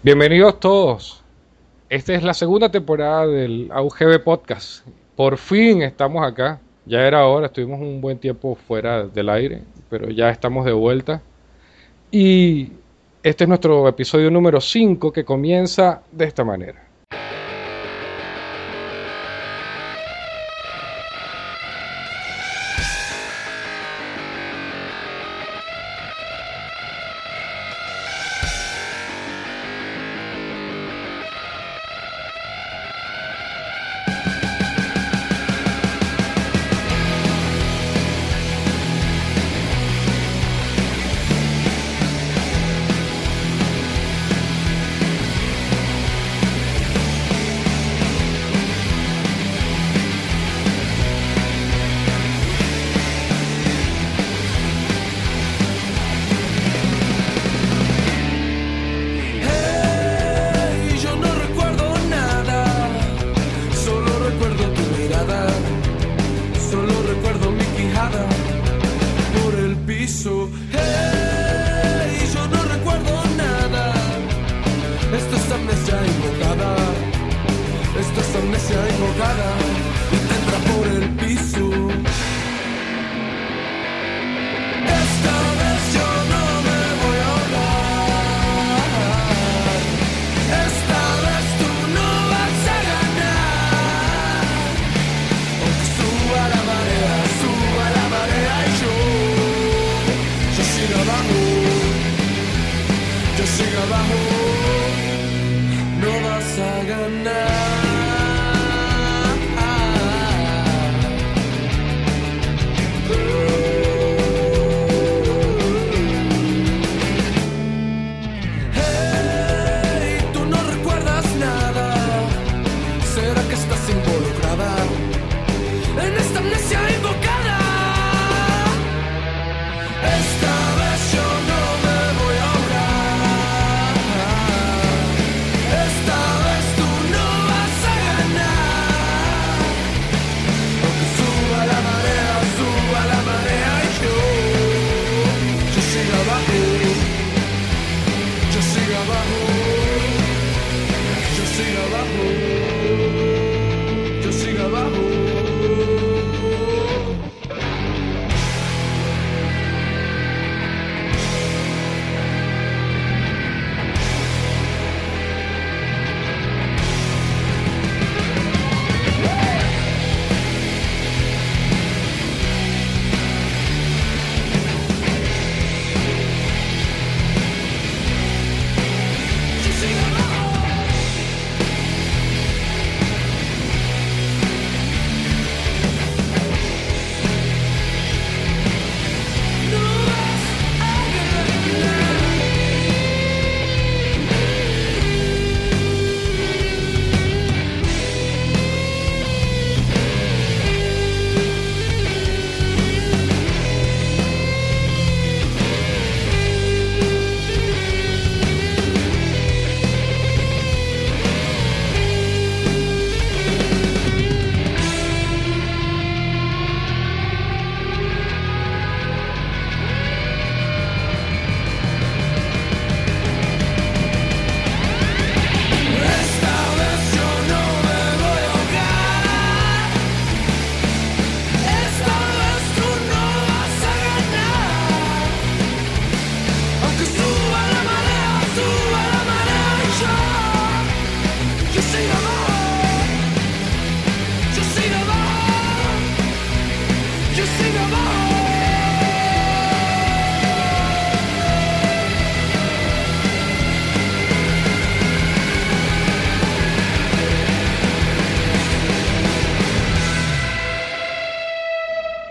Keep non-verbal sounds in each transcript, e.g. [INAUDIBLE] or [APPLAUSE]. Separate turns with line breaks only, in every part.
Bienvenidos todos. Esta es la segunda temporada del AUGB Podcast. Por fin estamos acá. Ya era hora, estuvimos un buen tiempo fuera del aire, pero ya estamos de vuelta. Y este es nuestro episodio número 5 que comienza de esta manera.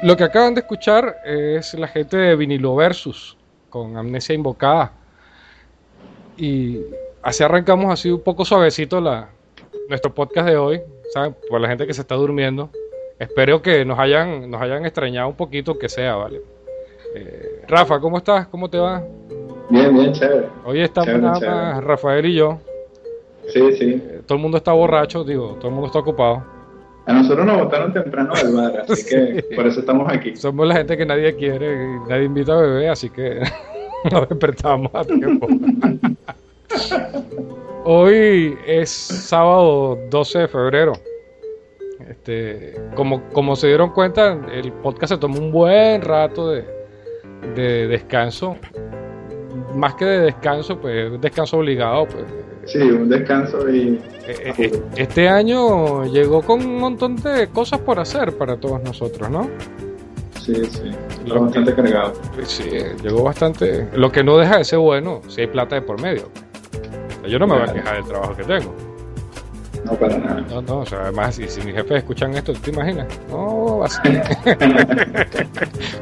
Lo que acaban de escuchar es la gente de Vinilo Versus con Amnesia Invocada. Y así arrancamos así un poco suavecito la, nuestro podcast de hoy, ¿saben? Por la gente que se está durmiendo. Espero que nos hayan, nos hayan extrañado un poquito, que sea, ¿vale? Eh, Rafa, ¿cómo estás? ¿Cómo te va?
Bien, bien, chévere.
Hoy estamos
Chévere,
nada
chévere.
Rafael y yo.
Sí, sí.
Eh, todo el mundo está borracho, digo, todo el mundo está ocupado.
A nosotros nos votaron temprano del bar, así [LAUGHS] que
Sí.
por eso estamos aquí.
Somos la gente que nadie quiere, y nadie invita a beber, así que [LAUGHS] nos despertamos a tiempo. [LAUGHS]
Hoy es sábado 12 de febrero. Este, como, como se dieron cuenta, el podcast se tomó un buen rato de, de descanso. Más que de descanso, pues descanso obligado. Pues.
Sí, un descanso y...
Eh, eh, Este año llegó con un montón de cosas por hacer para todos nosotros, ¿no?
Sí, sí. Está bastante cargado.
Sí, llegó bastante. Lo que no deja de ser bueno si hay plata de por medio. Yo no me voy a quejar del trabajo que tengo.
No para nada.
No, no, o sea, además, si, si mis jefes escuchan esto, ¿te imaginas? No, va a ser.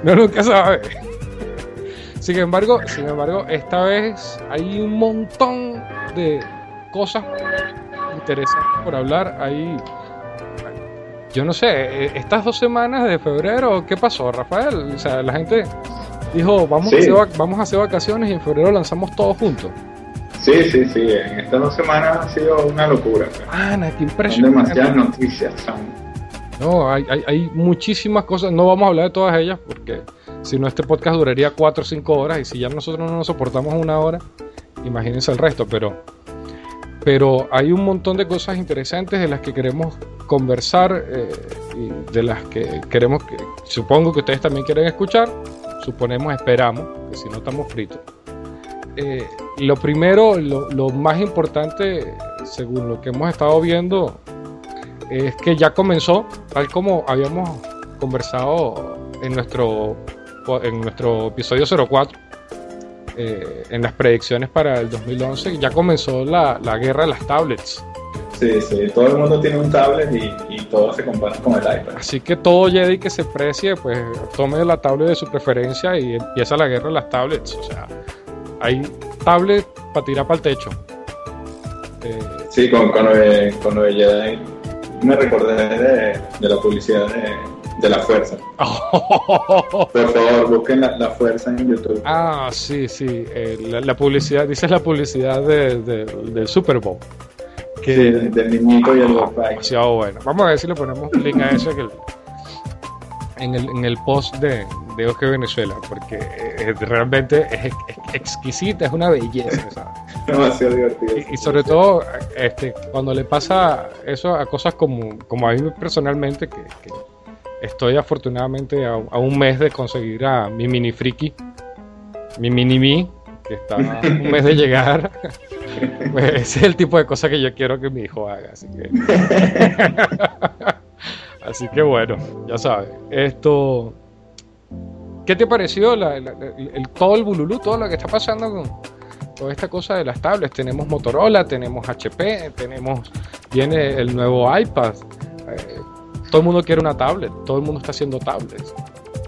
no, nunca sabe. Sin embargo, sin embargo, esta vez hay un montón de cosas interesantes por hablar. Hay, yo no sé, eh, estas dos semanas de febrero, ¿qué pasó, Rafael? O sea, la gente dijo, vamos, a, hacer, vamos a hacer vacaciones y en febrero lanzamos todos juntos.
Sí, sí, sí. En estas dos semanas ha sido una locura. pues.
Ana, qué
Son
impresionante.
demasiadas noticias. Son...
No, hay, hay, hay muchísimas cosas. No vamos a hablar de todas ellas porque si no, este podcast duraría 4 o 5 horas. Y si ya nosotros no nos soportamos una hora, imagínense el resto. Pero, pero hay un montón de cosas interesantes de las que queremos conversar eh, y de las que queremos que. Supongo que ustedes también quieren escuchar. Suponemos, esperamos, que si no estamos fritos. Eh, lo primero, lo, lo más importante, según lo que hemos estado viendo, es que ya comenzó, tal como habíamos conversado en nuestro, en nuestro episodio 04, eh, en las predicciones para el 2011, ya comenzó la, la guerra de las tablets.
Sí, sí. Todo el mundo tiene un tablet y, y todos se comparan con el iPad.
Así que todo Jedi que se precie, pues tome la tablet de su preferencia y empieza la guerra de las tablets. O sea, hay tablets para tirar para el techo. Eh,
Sí, con, con, con Jedi me recordé de, de la publicidad de, de la fuerza. [LAUGHS] Por favor, busquen la, la fuerza en YouTube.
Ah, sí, sí. eh, la, la publicidad, dices la publicidad de- de- del Super Bowl. Que
Sí, del, del niñito y el Wi-Fi.
demasiado bueno. Vamos a ver si le ponemos un link a eso que el- en, el, en el post de, de Venezuela, porque eh, realmente es, ex- exquisita, es una belleza. ¿sabes? [LAUGHS]
Demasiado divertido.
Y, y sobre todo, este, cuando le pasa eso a cosas como, como a mí personalmente, que, que estoy afortunadamente a, a un mes de conseguir a mi mini friki, mi mini mi, que está a un mes de llegar. [LAUGHS] Pues ese es el tipo de cosas que yo quiero que mi hijo haga. Así que, [LAUGHS] así que bueno, ya sabes. Esto. ¿Qué te pareció la- la- el, todo el bululú, todo lo que está pasando con, toda esta cosa de las tablets. Tenemos Motorola, tenemos HP, tenemos viene el nuevo iPad. Eh, todo el mundo quiere una tablet, todo el mundo está haciendo tablets.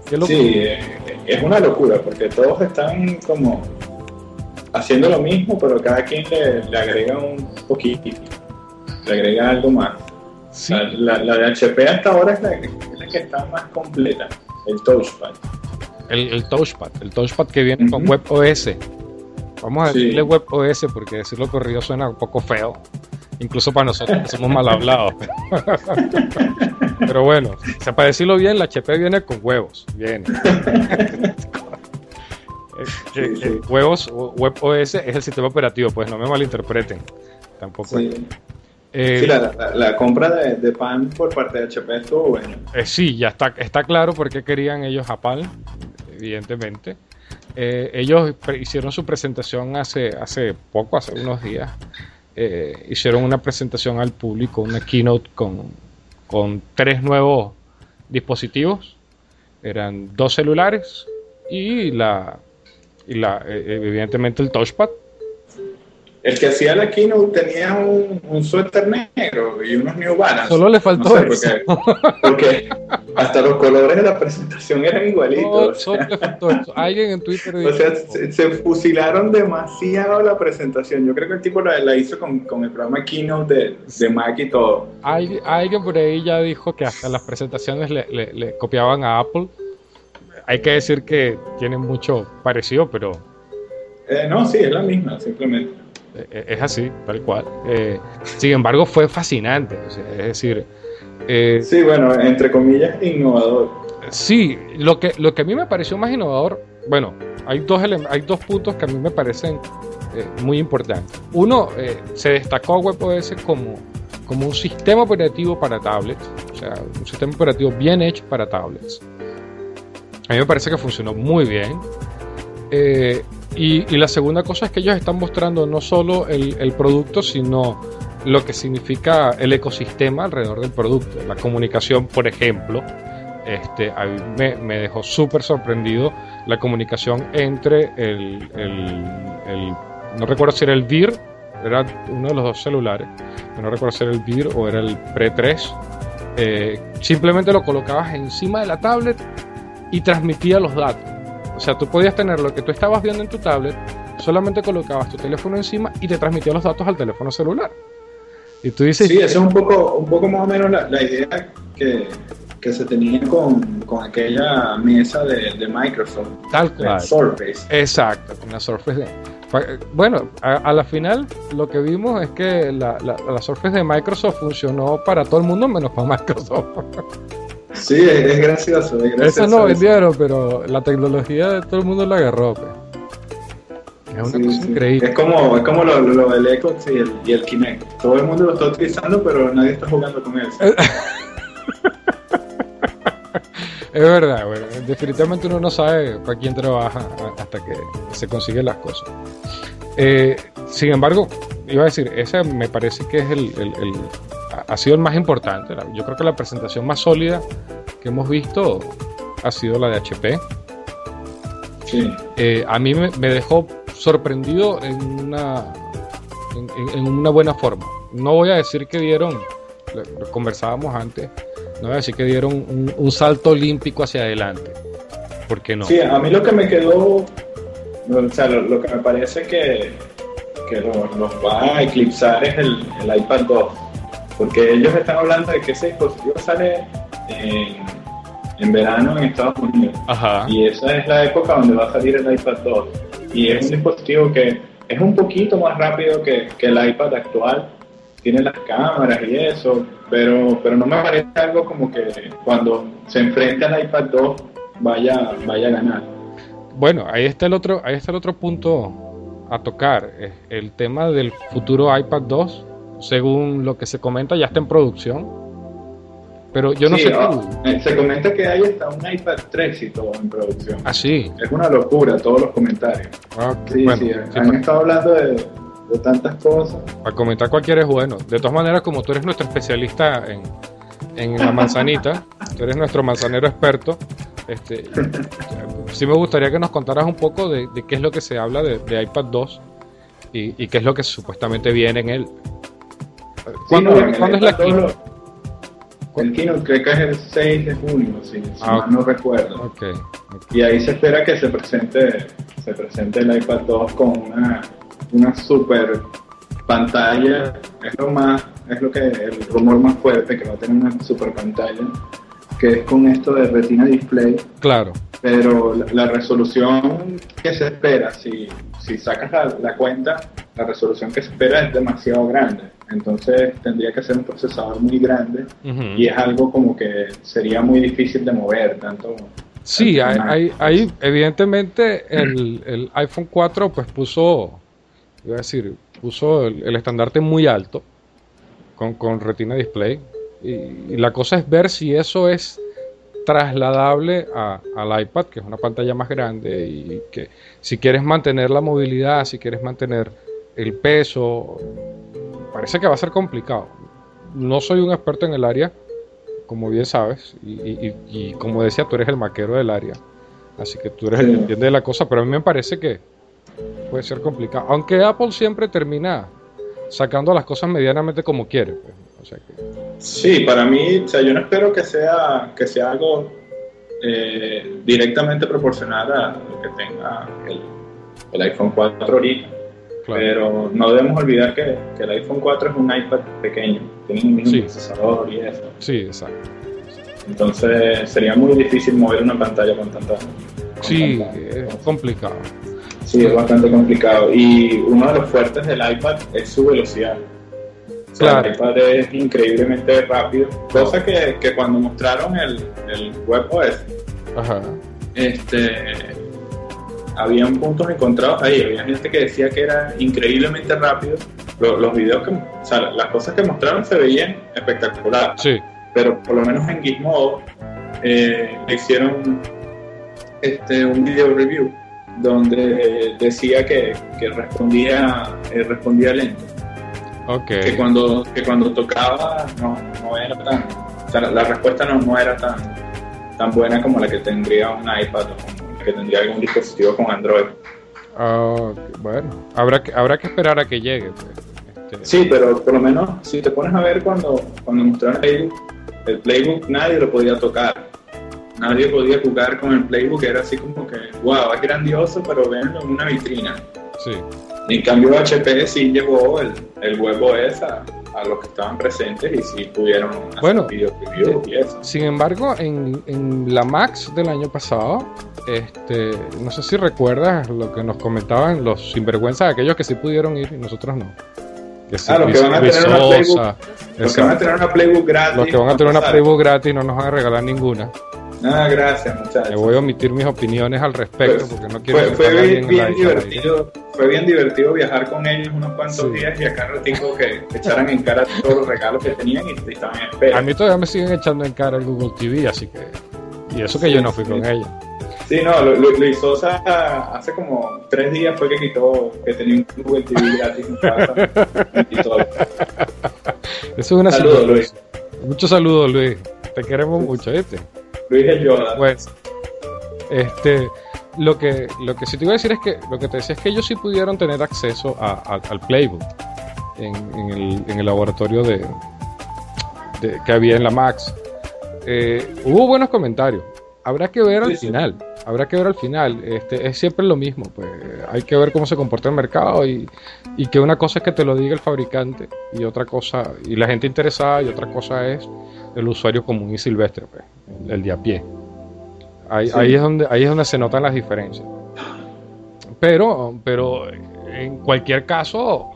Qué.
Sí, eh, es una locura porque todos están como haciendo lo mismo, pero cada quien le, le agrega un poquito, le agrega algo más.
Sí,
La, la- la de HP hasta ahora es la, es la que está más completa, el touchpad.
el, el touchpad, el touchpad que viene con
Ujú.
WebOS. Vamos a
Sí.
decirle WebOS porque decirlo corrido suena un poco feo. Incluso para nosotros que somos mal hablados. [LAUGHS] Pero bueno, o sea, para decirlo bien, la HP viene con huevos. Viene. [LAUGHS] Eh,
Sí, sí.
Huevos, o- WebOS es el sistema operativo, pues no me malinterpreten. Tampoco.
Sí,
Eh,
Sí, la, la- la compra de, de pan por parte de HP estuvo buena.
Eh, sí, ya está, está claro por qué querían ellos a Palm, evidentemente. Eh, ellos hicieron su presentación hace, hace poco, hace unos días. Eh, hicieron una presentación al público, una keynote con, con tres nuevos dispositivos. Eran dos celulares y la, y la eh, evidentemente el touchpad.
El que hacía la keynote tenía un, un suéter negro y unos New Balance.
Solo le faltó
No sé,
eso.
porque, porque hasta los colores de la presentación eran
No,
igualitos.
solo le faltó eso. Alguien en Twitter
O
dijo,
sea, se, se fusilaron demasiado la presentación. Yo creo que el tipo la, la hizo con, con el programa Keynote de, de Mac y todo.
Alguien, alguien por ahí ya dijo que hasta las presentaciones le, le- le copiaban a Apple. Hay que decir que tienen mucho parecido, pero
Eh, no, sí, es la misma, simplemente.
Eh, es así, tal cual. Eh, sin embargo, fue fascinante. o sea, es decir, eh,
Sí, bueno, entre comillas, innovador.
sí, lo que, lo que a mí me pareció más innovador, bueno, hay dos, hay dos puntos que a mí me parecen eh, muy importantes. Uno, se destacó WebOS como, como un sistema operativo para tablets, o sea, un sistema operativo bien hecho para tablets. A mí me parece que funcionó muy bien. Eh, y, la segunda cosa es que ellos están mostrando no solo el, producto, sino lo que significa el ecosistema alrededor del producto. La comunicación, por ejemplo, este, a mí me, dejó súper sorprendido la comunicación entre el, el, no recuerdo si era el VIR, era uno de los dos celulares, no recuerdo si era el VIR o era el Pre 3. Eh, simplemente lo colocabas encima de la tablet y transmitía los datos. O sea, tú podías tener lo que tú estabas viendo en tu tablet, solamente colocabas tu teléfono encima y te transmitía los datos al teléfono celular.
Y tú dices... Sí, eso es un poco, un poco más o menos la, idea que, que, se tenía con, con aquella mesa de, de, Microsoft.
Tal cual.
Surface.
Exacto, con la Surface. Bueno, a, la final lo que vimos es que la, la, la Surface de Microsoft funcionó para todo el mundo menos para [LAUGHS] Microsoft.
Sí, es gracioso, es gracioso.
Eso no vendieron, pero la tecnología de todo el mundo la agarró. Pues.
Es una cosa increíble. Es como, es como lo, lo del Xbox y el, y el Kinect. Todo el mundo lo está utilizando, pero nadie está jugando con él. [LAUGHS]
es verdad, bueno, definitivamente uno no sabe para quién trabaja hasta que se consiguen las cosas. Eh, sin embargo, iba a decir, ese me parece que es el, ha sido el más importante. Yo creo que la presentación más sólida que hemos visto ha sido la de HP. Eh, a mí me, dejó sorprendido en una, en, una buena forma. No voy a decir que dieron, lo conversábamos antes, no voy a decir que dieron un, salto olímpico hacia adelante. ¿Por qué no?
Sí, a mí lo que me quedó, o sea, lo, que me parece que, que nos va a eclipsar es el, el iPad 2 porque ellos están hablando de que ese dispositivo sale en, verano en Estados Unidos. Y esa es la época donde va a salir el iPad 2. Y es un dispositivo que es un poquito más rápido que, el iPad actual. Tiene las cámaras y eso, pero, pero no me parece algo como que cuando se enfrente al iPad 2 vaya, vaya a ganar.
Bueno, ahí está el otro, ahí está el otro punto a tocar, el tema del futuro iPad 2 según lo que se comenta, ya está en producción. Pero yo no sé.
Ah, eh, se comenta que hay hasta un iPad 3 y todo en producción.
Ah, sí.
Es una locura todos los comentarios.
Ah, sí, sí,
han pues. estado hablando de, tantas cosas.
Para comentar cualquiera es bueno. De todas maneras, como tú eres nuestro especialista en, en la manzanita, [LAUGHS] tú eres nuestro manzanero experto, este, sí me gustaría que nos contaras un poco de, qué es lo que se habla de, iPad 2 y, y, qué es lo que supuestamente viene en él.
¿Cuándo, es la keynote? El keynote creo que es el 6 de junio, si, ah, no recuerdo. Y ahí se espera que se presente, se presente el iPad 2 con una, una super pantalla. Es lo más, es lo que el rumor más fuerte que va a tener una super pantalla, que es con esto de Retina Display.
Claro.
Pero la, resolución que se espera, si, si sacas la, la cuenta, la resolución que se espera es demasiado grande entonces tendría que ser un procesador muy grande y es algo como que sería muy difícil de mover tanto.
Sí, hay, hay, evidentemente el, iPhone 4 pues puso, iba a decir, puso el, estandarte muy alto con, con Retina Display y, la cosa es ver si eso es trasladable al iPad, que es una pantalla más grande y que si quieres mantener la movilidad, si quieres mantener el peso, parece que va a ser complicado. No soy un experto en el área, como bien sabes, y, como decía, tú eres el maquero del área, así que tú eres el que entiende de la cosa, pero a mí me parece que puede ser complicado. Aunque Apple siempre termina sacando las cosas medianamente como quiere. Pues,
sí, para mí, o sea, yo no espero que sea, que sea algo eh, directamente proporcional a lo que tenga el, el iPhone 4 ahorita pero no debemos olvidar que, que, el iPhone 4 es un iPad pequeño, tiene un mismo procesador y eso.
Sí, exacto.
Entonces sería muy difícil mover una pantalla con tanta.
sí, es complicado.
Sí, es bastante complicado. Y uno de los fuertes del iPad es su velocidad. claro. El iPad es increíblemente rápido, cosa que, que cuando mostraron el, el WebOS, Ajá. este habían puntos encontrados ahí. Había gente que decía que era increíblemente rápido. Lo- Los, videos que, o sea, las cosas que mostraron se veían espectaculares.
Sí,
Pero por lo menos en Gizmodo eh, le hicieron este, un video review donde decía que, que respondía, eh, respondía lento. Que cuando, que cuando tocaba no, no era tan. O sea, la, la respuesta no, no era tan, tan buena como la que tendría un iPad o la que tendría algún dispositivo con Android.
Ok, bueno, habrá que, habrá que esperar a que llegue. pues. Este,
Sí, pero por lo menos si te pones a ver cuando, cuando mostraron el Playbook, el Playbook nadie lo podía tocar. Nadie podía jugar con el Playbook, era así como que, wow, es grandioso, pero venlo en una vitrina.
sí.
En cambio, HP sí llevó el, el WebOS a, a los que estaban presentes y sí pudieron hacer
Bueno,
video review y eso.
Sin embargo, en, en la Max del año pasado, este, no sé si recuerdas lo que nos comentaban los sinvergüenzas, aquellos que sí pudieron ir y nosotros no. Que sí,
Ah, los que van a tener una Playbook- Los que van a tener una Playbook gratis.
Los que van a tener una Playbook gratis no nos van a regalar ninguna.
Ah, gracias, muchachos.
Me voy a omitir mis opiniones al respecto
Pues,
porque no quiero
Fue, fue bien, bien divertido, fue bien divertido viajar con ellos unos cuantos
Sí.
días y acá ratico que echaran en cara todos los regalos que tenían y estaban en espera.
A mí todavía me siguen echando en cara el Google TV, así que. Y eso que yo no fui
Sí,
con ella.
Sí, no, Lu- Lu- Luis Sosa hace como tres días fue que quitó que tenía un Google TV gratis en casa. [LAUGHS]
Eso es una
Saludos,
sinvergüenza. Muchos saludos, Luis. Te queremos mucho, ¿viste?
Luis el Yoda.
Pues, este, lo que, lo que sí te iba a decir es que, lo que te decía es que ellos sí pudieron tener acceso a- a- al Playbook en, en el, en el laboratorio de, de- que había en la Max. Eh, hubo buenos comentarios. Habrá que ver al
Sí, sí.
final. Habrá que ver al final. Este, es siempre lo mismo. Pues hay que ver cómo se comporta el mercado y, y que una cosa es que te lo diga el fabricante y otra cosa, y la gente interesada, y otra cosa es el usuario común y silvestre, pues, el, el de a pie. Ahí,
Sí.
ahí es donde, ahí es donde se notan las diferencias. Pero, pero en cualquier caso,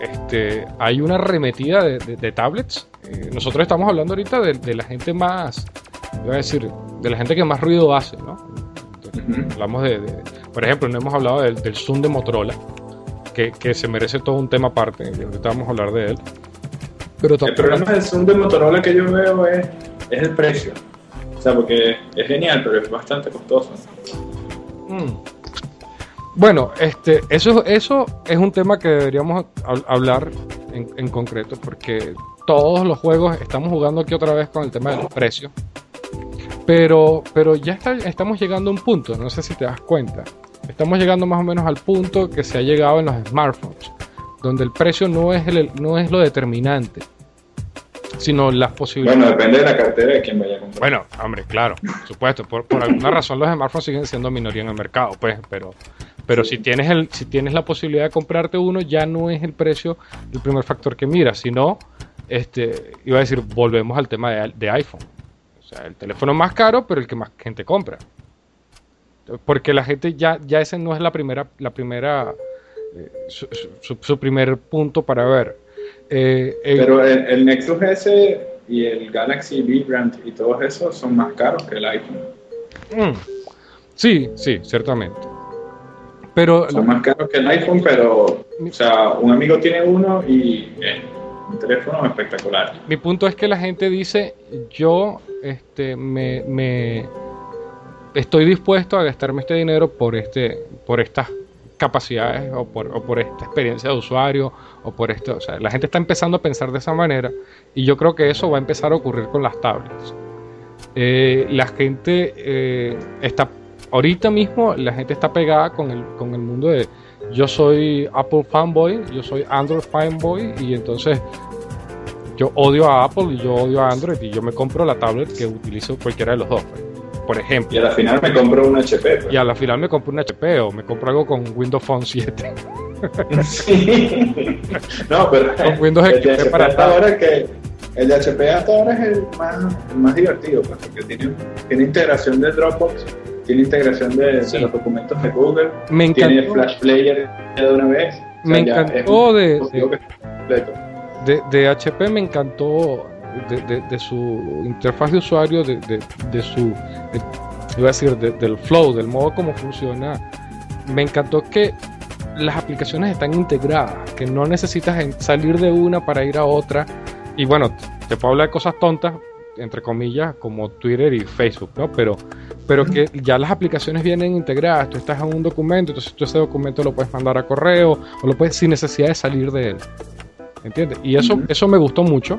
este, hay una arremetida de, de- de tablets. Eh, nosotros estamos hablando ahorita de, de la gente más, iba a decir, de la gente que más ruido hace, ¿no? Hablamos de, por ejemplo, no hemos hablado del, del Zoom de Motorola, que, que se merece todo un tema aparte, ahorita vamos a hablar de él. Pero
El problema del Zoom de Motorola que yo veo es, es el precio. O sea, porque es genial, pero es bastante costoso.
Mm. Bueno, este, eso, eso es un tema que deberíamos hab- hablar en, en concreto, porque todos los juegos estamos jugando aquí otra vez con el tema de los precios. Pero, pero ya está- estamos llegando a un punto, no sé si te das cuenta. Estamos llegando más o menos al punto que se ha llegado en los smartphones, donde el precio no es, el, no es lo determinante, sino las posibilidades.
Bueno, depende de la cartera de quien vaya a comprar.
Bueno, hombre, claro, por supuesto. Por, por alguna razón los smartphones siguen siendo minoría en el mercado, pues, pero, pero si tienes el, si tienes la posibilidad de comprarte uno, ya no es el precio el primer factor que miras, sino, este, iba a decir, volvemos al tema de, de iPhone. O sea, el teléfono más caro, pero el que más gente compra. Porque la gente ya, ya ese no es la primera, la primera, eh, su, su- su primer punto para ver. Eh, el-
Pero el, el Nexus S y el Galaxy Vibrant y todos esos son más caros que el iPhone.
Mm. Sí, sí, ciertamente. Pero
Son más caros que el iPhone, pero, o sea, un amigo tiene uno y es un teléfono espectacular.
mi punto es que la gente dice, yo este, me, me- estoy dispuesto a gastarme este dinero por, este, por estas capacidades o por, o por esta experiencia de usuario o por esto. O sea, la gente está empezando a pensar de esa manera y yo creo que eso va a empezar a ocurrir con las tablets. Eh, la gente eh, está, ahorita mismo la gente está pegada con el, con el mundo de yo soy Apple fanboy, yo soy Android fanboy y entonces yo odio a Apple y yo odio a Android y yo me compro la tablet que utilizo cualquiera de los dos, pues, por ejemplo.
Y a la final me compro un HP. pues.
Y a la final me compro un HP o me compro algo con Windows Phone 7. [LAUGHS]
Sí. [LAUGHS] no, pero
Con Windows
el de
XP
HP
para
hasta ahora que el de HP hasta ahora es el más, el más divertido, pues, porque tiene, tiene integración de Dropbox, tiene integración de,
Sí.
de los documentos de Google,
Me
tiene Flash Player ya de una vez. O
Me encantó de- de- HP me encantó de, de- su interfaz de usuario, de, de- de su, iba a decir, de- del flow, del modo como funciona me encantó que las aplicaciones están integradas, que no necesitas salir de una para ir a otra. Y bueno, te puedo hablar de cosas tontas, entre comillas, como Twitter y Facebook, ¿no? Pero, pero que ya las aplicaciones vienen integradas. Tú estás en un documento, entonces tú ese documento lo puedes mandar a correo o lo puedes sin necesidad de salir de él. ¿Entiendes? Y eso, eso me gustó mucho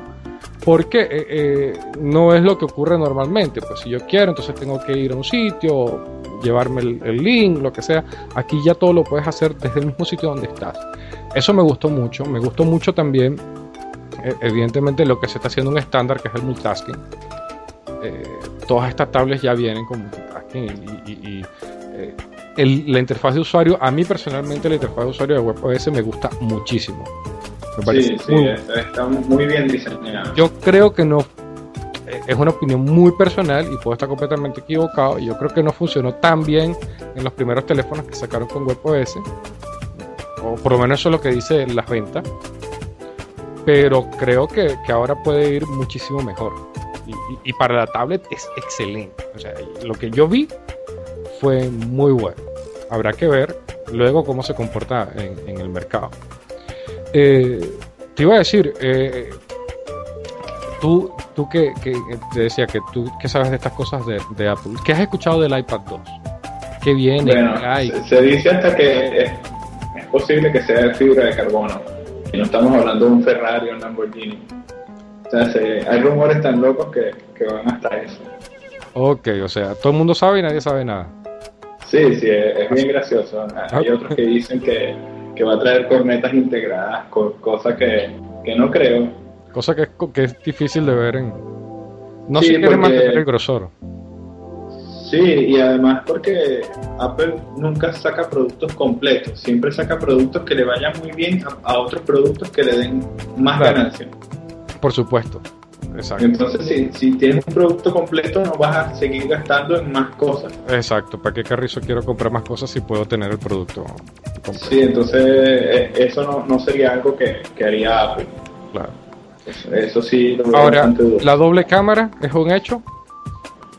porque eh, eh, no es lo que ocurre normalmente. Pues si yo quiero, entonces tengo que ir a un sitio, llevarme el, link, lo que sea. Aquí ya todo lo puedes hacer desde el mismo sitio donde estás. Eso me gustó mucho. Me gustó mucho también, eh, evidentemente, lo que se está haciendo un estándar, que es el multitasking. Todas estas tablets ya vienen con multitasking y, la interfaz de usuario, a mí personalmente la interfaz de usuario de WebOS me gusta muchísimo. Me parece
Sí, sí,
muy-
está, muy bien diseñado.
yo creo que no. eh, Es una opinión muy personal y puedo estar completamente equivocado. Yo creo que no funcionó tan bien en los primeros teléfonos que sacaron con WebOS. O por lo menos eso es lo que dice las ventas. Pero creo que, que ahora puede ir muchísimo mejor. Y, y- y para la tablet es excelente. O sea, lo que yo vi fue muy bueno. Habrá que ver luego cómo se comporta en, en el mercado. Eh, te iba a decir, eh, tú, tú que, que te decía que tú que sabes de estas cosas de, de Apple, ¿qué has escuchado del iPad 2? ¿Qué viene?
Se, se dice hasta que es, es posible que sea de fibra de carbono. Y no estamos hablando de un Ferrari o un Lamborghini. O sea, se- hay rumores tan locos que, que van hasta eso.
Ok, o sea, todo el mundo sabe y nadie sabe nada.
Sí, sí, es, es bien gracioso. Hay otros que dicen que, que va a traer cornetas integradas, co- cosa que, que no creo.
Cosa que es, que es difícil de ver en... No
Sí,
se quiere
porque-
mantener el grosor.
Sí, y además porque Apple nunca saca productos completos, siempre saca productos que le vayan muy bien a, a otros productos que le den más
Claro.
ganancia.
Por supuesto. Exacto.
Entonces, si, si tienes un producto completo, no vas a seguir gastando en más cosas.
Exacto. ¿Para qué carrizo quiero comprar más cosas si puedo tener el producto completo?
Sí, entonces eh, eso no, no sería algo que, que haría Apple.
Claro.
Eso, eso sí lo
Ahora, la doble cámara es un hecho.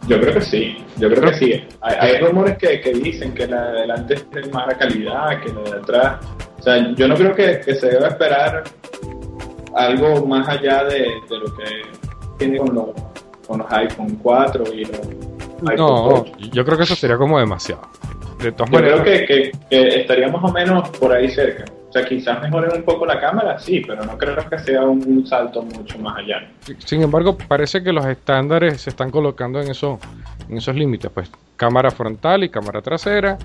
Yo creo que sí, yo creo que sí. Hay, hay rumores que, que dicen que la de adelante es de mala calidad, que la de atrás. O sea, yo no creo que, que se deba esperar algo más allá de, de lo que tiene con los, con los iPhone 4 y los iPhone
No,
8.
yo creo que eso sería como demasiado. De todas
Yo creo
maneras,
que, que, que estaría más o menos por ahí cerca. O sea, quizás mejoren un poco la cámara, sí, pero no creo que sea un, un salto mucho más allá.
sin embargo, parece que los estándares se están colocando en, eso, en esos límites. Pues cámara frontal y cámara trasera.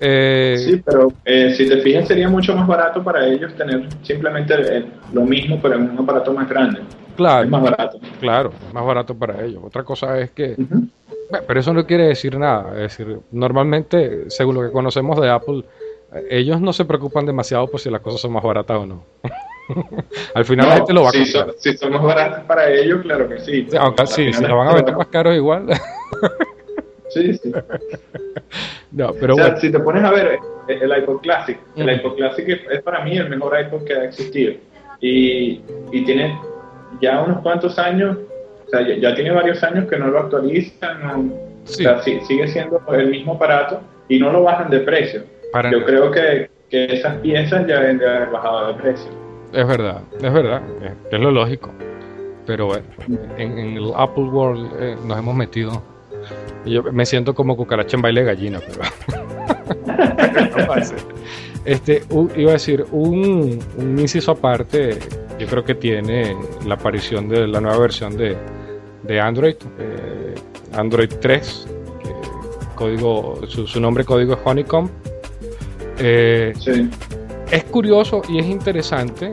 Eh,
Sí, pero eh, si te fijas sería mucho más barato para ellos tener simplemente el- el- lo mismo pero en un aparato más grande.
claro,
Es más barato.
claro, más barato para ellos. Otra cosa es que
Ujú.
Bueno, Pero eso no quiere decir nada. Es decir, normalmente, según lo que conocemos de Apple, eh, ellos no se preocupan demasiado por si las cosas son más baratas o no. [LAUGHS] Al final la
No,
gente lo va a
si,
comprar.
son, si son más baratas para ellos, claro que sí.
Aunque sí, si
la
lo van a vender más caros igual. [LAUGHS]
Sí, sí. [LAUGHS]
no, pero
o sea,
bueno.
si te pones a ver eh, el iPod Classic, el
Ujú.
iPod Classic es, para mí el mejor iPod que ha existido. Y, y tiene ya unos cuantos años, o sea, ya, ya tiene varios años que no lo actualizan, no-
Sí.
o sea, si- sigue siendo el mismo aparato y no lo bajan de precio.
Para
Yo creo que, que esas piezas ya deben de haber bajado de precio.
Es verdad, es verdad, es, es lo lógico. Pero bueno, en, en el Apple World eh, nos hemos metido. Yo me siento como cucaracha en baile de gallina, pero. No [LAUGHS] este, iba a decir, un, un inciso aparte, yo creo que tiene la aparición de la nueva versión de, de Android, eh, Android 3, que código, su, su nombre código es Honeycomb. Eh,
Sí.
es curioso y es interesante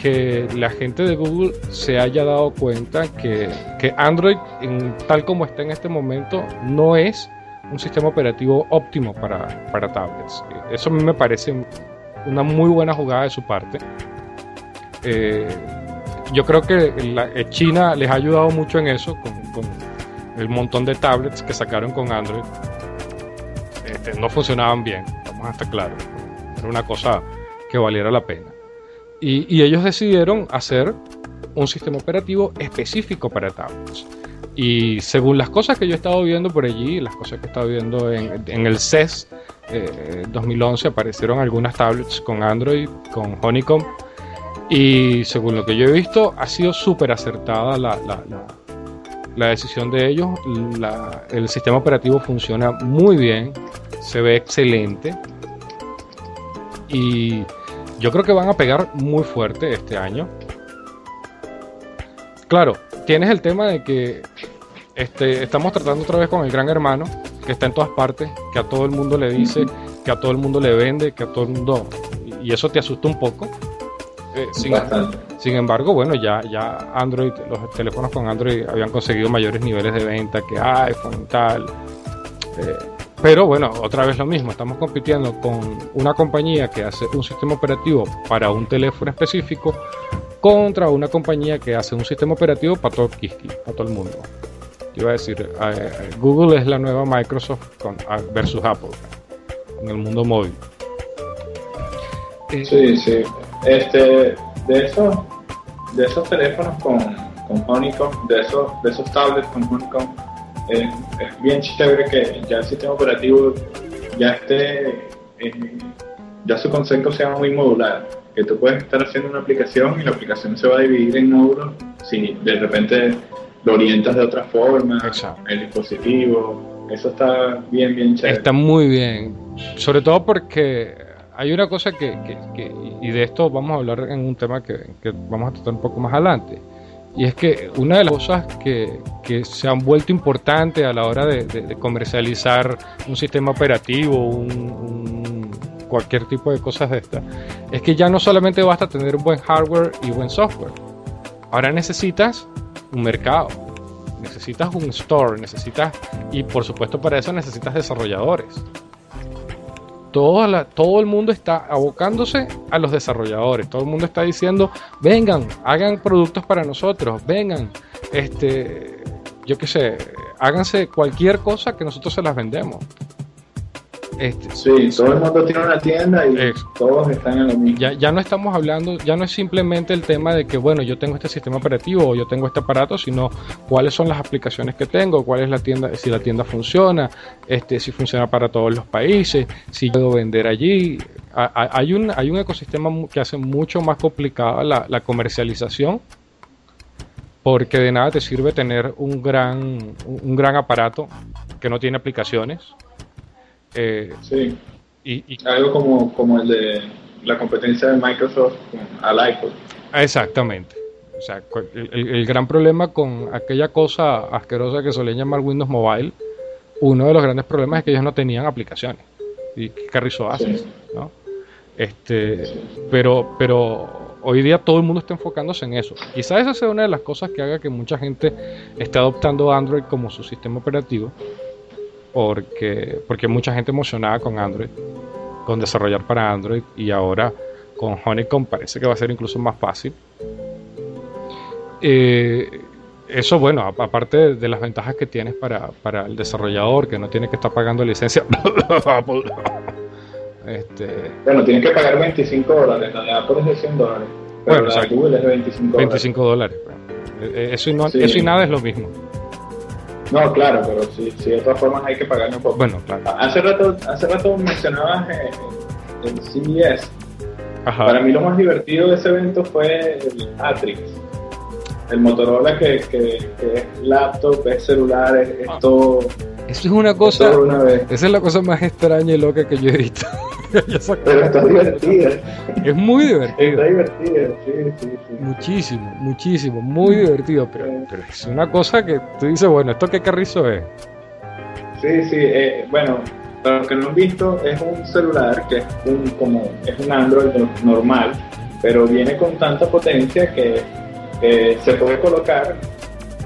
que la gente de Google se haya dado cuenta que, que Android, en- tal como está en este momento, no es un sistema operativo óptimo para, para tablets. Eso a mí me parece una muy buena jugada de su parte. Eh, yo creo que eh, China les ha ayudado mucho en eso, con, con el montón de tablets que sacaron con Android. Este, no funcionaban bien, vamos a estar claros. Era una cosa que valiera la pena. Y, y ellos decidieron hacer un sistema operativo específico para tablets. Y según las cosas que yo he estado viendo por allí, las cosas que he estado viendo en, en el CES eh, 2011 aparecieron algunas tablets con Android, con Honeycomb. Y según lo que yo he visto, ha sido súper acertada la, la- la- la decisión de ellos. El sistema operativo funciona muy bien, se ve excelente. Y yo creo que van a pegar muy fuerte este año. Claro, tienes el tema de que este, estamos tratando otra vez con el gran hermano, que está en todas partes, que a todo el mundo le dice, que a todo el mundo le vende, que a todo el mundo... Y eso te asusta un poco. Eh, sin, embargo, bueno, ya, ya Android, los teléfonos con Android habían conseguido mayores niveles de venta que iPhone y tal. Eh, pero bueno, otra vez lo mismo, estamos compitiendo con una compañía que hace un sistema operativo para un teléfono específico contra una compañía que hace un sistema operativo para todo para todo el mundo. Iba a decir, eh, Google es la nueva Microsoft ah, versus Apple en el mundo móvil. Eh,
Sí, sí. Este, de esos, de esos teléfonos con, con Honeycomb, de esos, de esos tablets con Honeycomb, eh, es bien chévere que ya el sistema operativo ya esté, eh, ya su concepto sea muy modular. Que tú puedes estar haciendo una aplicación y la aplicación se va a dividir en módulos si de repente lo orientas de otra forma,
Exacto.
el dispositivo. Eso está bien, bien chévere.
Está muy bien. Sobre todo porque hay una cosa que, que- que- y de esto vamos a hablar en un tema que, que vamos a tratar un poco más adelante. Y es que una de las cosas que, que se han vuelto importantes a la hora de, comercializar un sistema operativo, un, cualquier tipo de cosas de estas, es que ya no solamente basta tener buen hardware y buen software. Ahora necesitas un mercado, necesitas un store, necesitas, y por supuesto para eso necesitas desarrolladores. Todo el mundo está abocándose a los desarrolladores, todo el mundo está diciendo, vengan, hagan productos para nosotros, vengan, este, yo qué sé, háganse cualquier cosa que nosotros se las vendemos. Este,
Sí, todo el mundo tiene una tienda y
Eso.
todos están en lo mismo.
ya, ya no estamos hablando, ya no es simplemente el tema de que, bueno, yo tengo este sistema operativo o yo tengo este aparato, sino cuáles son las aplicaciones que tengo, cuál es la tienda, si la tienda funciona, este, si funciona para todos los países, si puedo vender allí. Hay un, hay un ecosistema que hace mucho más complicada la, la comercialización, porque de nada te sirve tener un gran, un gran aparato que no tiene aplicaciones. Eh,
Sí,
y, y
algo como, como el de la competencia de Microsoft al iPod.
Exactamente. O sea, cu- el, el- el gran problema con aquella cosa asquerosa que solían llamar Windows Mobile, uno de los grandes problemas es que ellos no tenían aplicaciones. ¿Y qué carrizo haces?
Sí.
¿no? Este, pero, pero hoy día todo el mundo está enfocándose en eso. Quizás esa sea una de las cosas que haga que mucha gente esté adoptando Android como su sistema operativo, porque, porque mucha gente emocionada con Android, con desarrollar para Android, y ahora con Honeycomb parece que va a ser incluso más fácil. Eh, eso, bueno, aparte de, las ventajas que tienes para, para el desarrollador, que no tiene que estar pagando licencia. [LAUGHS] este,
Bueno, tienes que pagar 25 dólares, la de Apple es de 100 dólares, pero
Bueno,
la de. Google es de 25 dólares.
25 dólares. pues. Eh, eh, Eso y, no-
Sí.
eso y nada es lo mismo.
No, claro, pero sí, sí, de todas formas hay que pagar un poco.
Bueno, claro.
Hace rato, hace rato mencionabas eh, el CES.
Ajá.
Para mí lo más divertido de ese evento fue el Atrix. El Motorola que, que, que es laptop, es celular, es, es
Ah.
todo,
Eso es una cosa.
una vez.
Esa es la cosa más extraña y loca que yo he visto. [LAUGHS]
Pero está divertido.
es muy
Está
divertido.
divertido, sí, sí, sí.
Muchísimo, muchísimo, muy divertido. Pero, pero es una cosa que tú dices, bueno, ¿esto qué carrizo es?
Sí, sí, eh, bueno, para los que no han visto, es un celular que es un, como, es un Android no- normal, pero viene con tanta potencia que eh, se puede colocar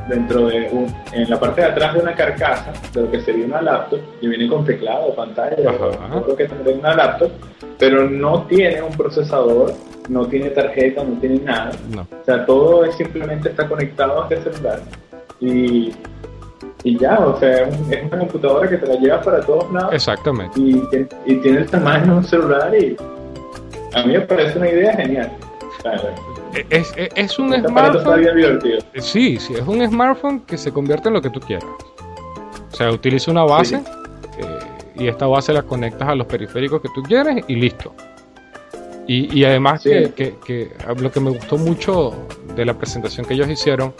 dentro de un, en la parte de atrás de una carcasa de lo que sería una laptop, y viene con teclado, pantalla, lo que tendría una laptop, pero no tiene un procesador, no tiene tarjeta, no tiene nada.
No.
O sea, todo es simplemente está conectado a este celular. Y, y ya, o sea, es, un- es una computadora que te la llevas para todos lados
Exactamente.
y, y tiene el tamaño de un celular y a mí me parece una idea genial. O sea,
Es, es- es un
este está
smartphone.
bien divertido.
Sí, sí, es un smartphone que se convierte en lo que tú quieras. O sea, utiliza una base, eh, y esta base la conectas a los periféricos que tú quieres y listo. Y, y además
Sí.
que, que- que lo que me gustó mucho de la presentación que ellos hicieron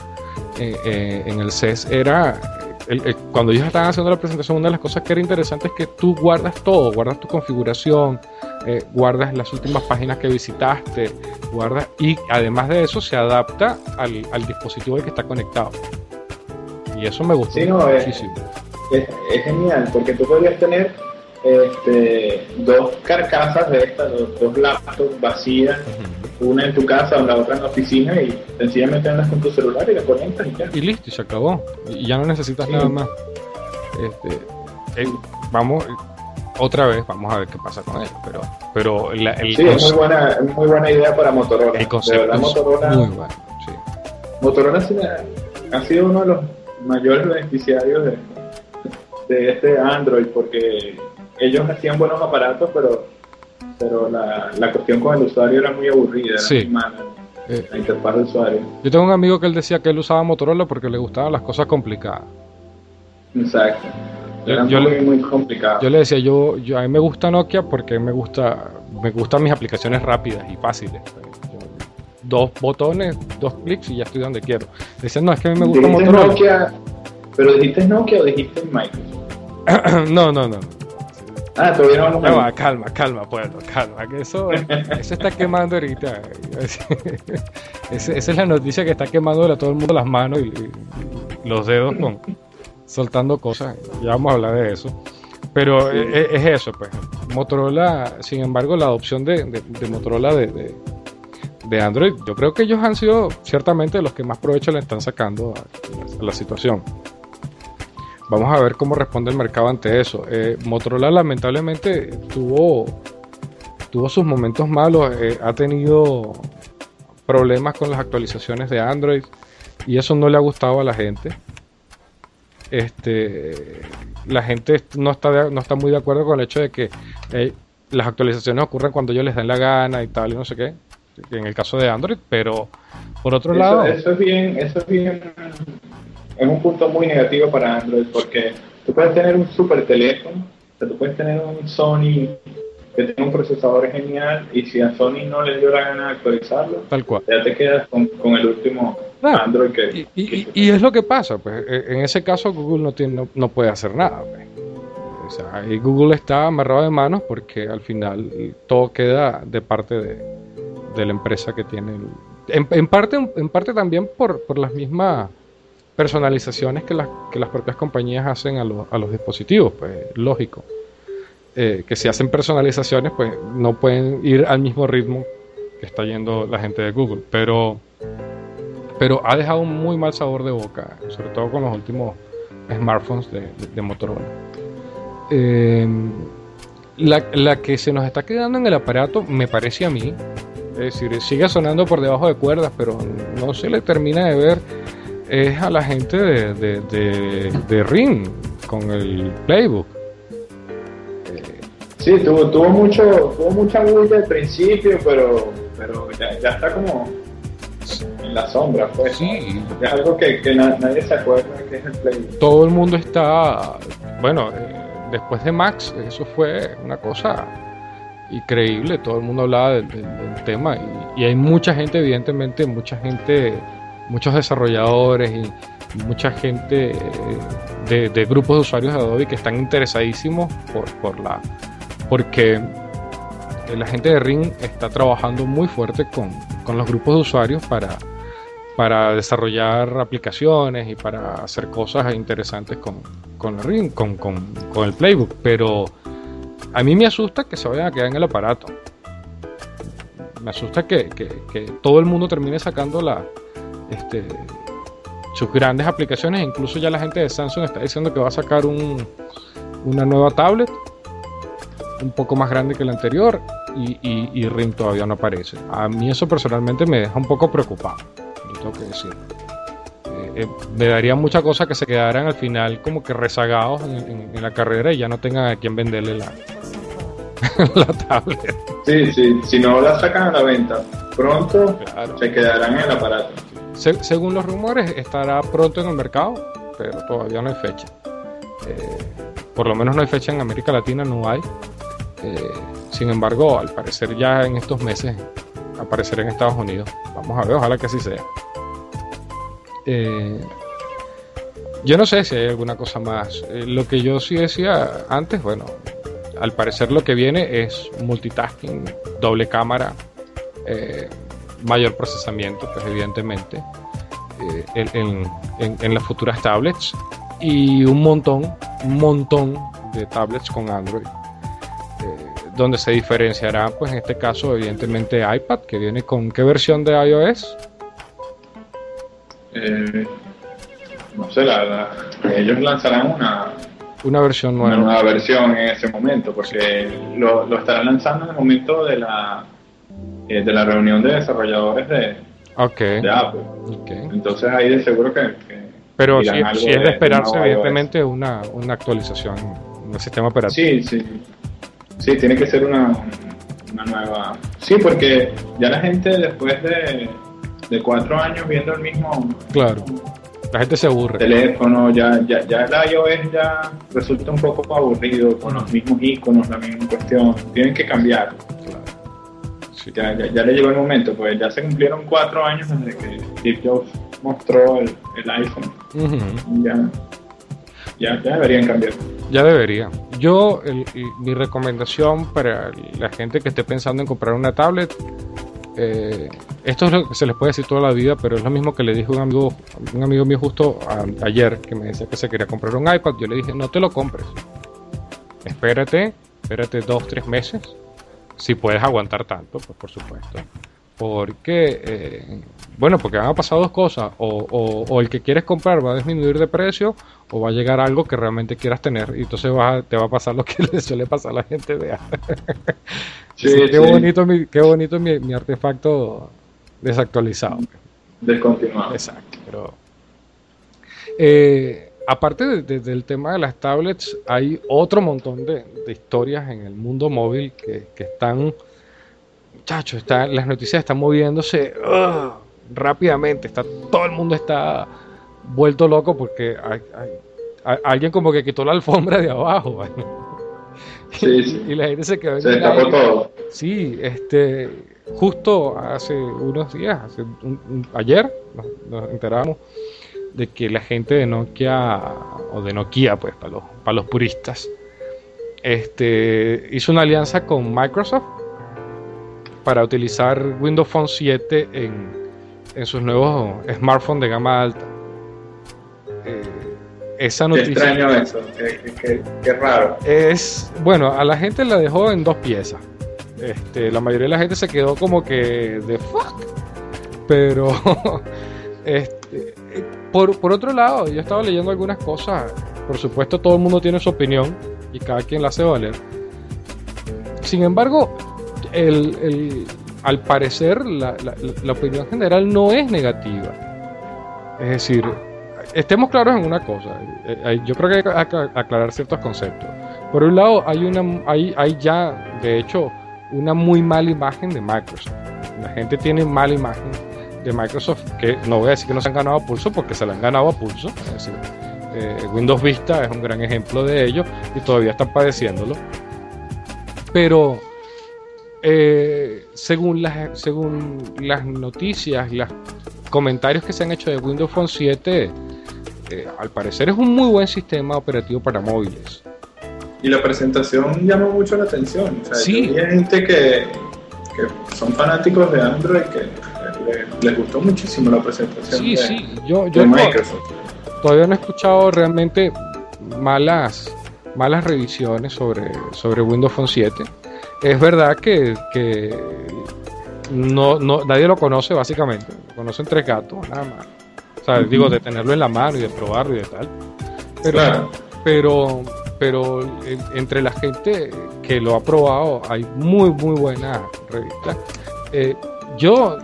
eh, eh, en el CES era, el- el- cuando ellos estaban haciendo la presentación, una de las cosas que era interesante es que tú guardas todo, guardas tu configuración, eh, guardas las últimas páginas que visitaste, guardas y además de eso se adapta al, al dispositivo al que está conectado. Y eso me gustó
Sí, no,
muchísimo.
Es, es genial, porque tú podrías tener este, dos carcasas de estas, dos, dos laptops vacías, una en tu casa, la otra en la oficina, y sencillamente andas con tu celular y la conectas y ya.
y listo, y se acabó. Y ya no necesitas
Sí.
nada más. Este, eh, vamos, otra vez, vamos a ver qué pasa con él. Pero, pero la- el,
Sí, es muy buena, es muy buena idea para Motorola.
el concepto
verdad,
es
Motorola,
muy bueno. sí.
Motorola ha, sido uno de los mayores beneficiarios de, de este Android, porque ellos hacían buenos aparatos, pero, pero la, la cuestión con el usuario era muy aburrida, era
Sí.
muy mala,
Eh,
la interfaz de usuario.
yo tengo un amigo que él decía que él usaba Motorola porque le gustaban las cosas complicadas.
Exacto.
Yo-
Era
yo
muy,
le-
muy complicado.
Yo le decía, yo, yo a mí me gusta Nokia porque me gusta, me gustan mis aplicaciones rápidas y fáciles. Yo- dos botones, dos clics y ya estoy donde quiero. Decía, no, es que a mí me gusta Motorola.
Nokia, pero dijiste Nokia o dijiste Microsoft. [CLEARS THROAT]
no, no, no.
Ah, todavía no
va, calma, calma, pueblo, calma, que eso, eso está quemando ahorita. [LAUGHS] Esa es la noticia que está quemando a todo el mundo las manos y, y los dedos con soltando cosas. Ya vamos a hablar de eso. Pero
Sí.
e- e- es, eso, pues. Motorola, sin embargo, la adopción de, de- de Motorola de, de- de Android, yo creo que ellos han sido ciertamente los que más provecho le están sacando a, a la situación. Vamos a ver cómo responde el mercado ante eso. Eh, Motorola lamentablemente tuvo, tuvo sus momentos malos, eh, ha tenido problemas con las actualizaciones de Android y eso no le ha gustado a la gente. Este, la gente no está, de- no está muy de acuerdo con el hecho de que eh, las actualizaciones ocurren cuando ellos les dan la gana y tal y no sé qué, en el caso de Android, pero por otro
Eso,
lado,
eso es bien, eso es bien, es un punto muy negativo para Android porque tú puedes tener un super teléfono, o sea, tú puedes tener un Sony que tiene un procesador genial y si a Sony no le dio la gana de actualizarlo,
tal cual.
ya te quedas con, con el último
Claro.
Android que,
Y, y-
que-
y- y es lo que pasa, pues eh, en ese caso Google no, tiene, no, no puede hacer nada. pues. O sea, ahí Google está amarrado de manos porque al final todo queda de parte de, de la empresa que tiene. el- en, en parte, en parte también por, por las mismas personalizaciones que las, que las propias compañías hacen a, los- a los dispositivos, pues lógico. Eh, que si hacen personalizaciones, pues no pueden ir al mismo ritmo que está yendo la gente de Google. Pero pero ha dejado un muy mal sabor de boca, sobre todo con los últimos smartphones de, de- Motorola. Eh, la, la que se nos está quedando en el aparato, me parece a mí, es decir, sigue sonando por debajo de cuerdas, pero no se le termina de ver, es a la gente de, de, Ring con el Playbook.
Sí, tuvo, tuvo mucho, tuvo mucha bulla al principio, pero, pero ya está como en la sombra, pues.
Sí.
Es algo que, que na- nadie se acuerda que es el Play.
todo el mundo está, bueno, eh, después de Max, eso fue una cosa increíble, todo el mundo hablaba del, del- del tema y, y hay mucha gente, evidentemente, mucha gente, muchos desarrolladores y mucha gente eh, de, de grupos de usuarios de Adobe que están interesadísimos por, por la, porque eh, la gente de Ring está trabajando muy fuerte con, con los grupos de usuarios para, para desarrollar aplicaciones y para hacer cosas interesantes con, con con, el Playbook. Pero a mí me asusta que se vayan a quedar en el aparato. Me asusta que, que- todo el mundo termine sacando la, este, sus grandes aplicaciones. Incluso ya la gente de Samsung está diciendo que va a sacar un, una nueva tablet un poco más grande que la anterior y, Ring todavía no aparece. A mí eso personalmente me deja un poco preocupado, tengo que decir. Eh, eh, me daría mucha cosa que se quedaran al final como que rezagados en, en- en la carrera y ya no tengan a quien venderle la, [LAUGHS] la tablet.
Sí, sí, si no la sacan a la venta pronto,
Claro.
se quedarán en el aparato.
Se- según los rumores, estará pronto en el mercado, pero todavía no hay fecha. Eh, por lo menos no hay fecha en América Latina, no hay. Eh, sin embargo, al parecer ya en estos meses aparecerá en Estados Unidos. Vamos a ver, ojalá que así sea. Eh, yo no sé si hay alguna cosa más. Eh, lo que yo sí decía antes, bueno, al parecer lo que viene es multitasking, doble cámara, eh, mayor procesamiento, pues evidentemente, eh, en, en- en- las futuras tablets y un montón, un montón de tablets con Android. eh, donde se diferenciará, pues en este caso, evidentemente iPad, que viene con qué versión de iOS,
Eh, no sé, la, la- ellos lanzarán una,
una versión
una
nueva.
nueva versión en ese momento, porque lo, lo estarán lanzando en el momento de la, eh, de la reunión de desarrolladores de, Apple. Entonces ahí de seguro que... que
Pero si, es de esperarse, evidentemente, una, una actualización en el sistema operativo.
Sí, sí. Sí, tiene que ser una, una nueva. Sí, porque ya la gente después de, de cuatro años viendo el mismo
Claro, la gente se aburre.
teléfono, ya, ya, ya el iOS ya resulta un poco aburrido con los mismos iconos, la misma cuestión. Tienen que cambiar.
Claro. Sí.
Ya, ya, ya le llegó el momento, pues ya se cumplieron cuatro años desde que Steve Jobs mostró el, el iPhone. Ya, ya, ya deberían cambiar.
Ya debería. Yo, el- el- mi recomendación para la gente que esté pensando en comprar una tablet, eh, esto es lo que se les puede decir toda la vida, pero es lo mismo que le dije a un amigo, un amigo mío justo ayer que me decía que se quería comprar un iPad. Yo le dije, no te lo compres. Espérate, espérate dos, tres meses. Si puedes aguantar tanto, pues por supuesto. Porque, eh, bueno, porque van a pasar dos cosas. O, o- o el que quieres comprar va a disminuir de precio, o va a llegar algo que realmente quieras tener. Y entonces va te va a pasar lo que [LAUGHS] le suele pasar a la gente de
Sí,
Sí, qué
sí,
bonito, mi, qué bonito mi, mi artefacto desactualizado.
descontinuado.
Exacto, pero eh, aparte de- de- del tema de las tablets, hay otro montón de, de historias en el mundo móvil que, que están, muchachos, está, las noticias están moviéndose rápidamente, está, todo el mundo está vuelto loco porque hay, hay- hay- alguien como que quitó la alfombra de abajo, [LAUGHS] bueno.
Sí, sí.
y la gente se quedó en
Se todo.
Sí, este, justo hace unos días, hace un- un- ayer, nos, nos enteramos de que la gente de Nokia, o de Nokia, pues, para los, para los puristas, este, hizo una alianza con Microsoft para utilizar Windows Phone 7 en, en sus nuevos smartphones de gama alta. Eh, esa
Qué
noticia
extraño eso, qué, qué- qué- qué raro.
es bueno, a la gente la dejó en dos piezas. Este, la mayoría de la gente se quedó como que de fuck. Pero [LAUGHS] este, por, por otro lado, yo estaba leyendo algunas cosas. Por supuesto, todo el mundo tiene su opinión y cada quien la hace valer. Sin embargo, el, al parecer la, opinión general no es negativa. Es decir, estemos claros en una cosa. eh, eh, Yo creo que hay que ac- aclarar ciertos conceptos. Por un lado, hay una, hay, hay ya, de hecho, una muy mala imagen de Microsoft. La gente tiene mala imagen de Microsoft, que no voy a decir que no se han ganado a pulso, porque se la han ganado a pulso. Eh, Windows Vista es un gran ejemplo de ello y todavía están padeciéndolo. Pero eh, según, las, según las noticias y los comentarios que se han hecho de Windows Phone 7, eh, al parecer es un muy buen sistema operativo para móviles.
Y la presentación llama mucho la atención. O sea,
Sí.
vi gente que, que son fanáticos de Android que le- les gustó muchísimo la presentación
Sí,
de,
sí, yo,
de
yo no-
Microsoft.
todavía no he escuchado realmente malas, malas revisiones sobre, sobre Windows Phone 7. Es verdad que, que no, no, nadie lo conoce básicamente, lo conocen tres gatos, nada más. O sea, digo, de tenerlo en la mano y de probarlo y de tal. Pero,
Claro.
pero, pero en- entre la gente que lo ha probado hay muy, muy buenas revistas. Eh, yo,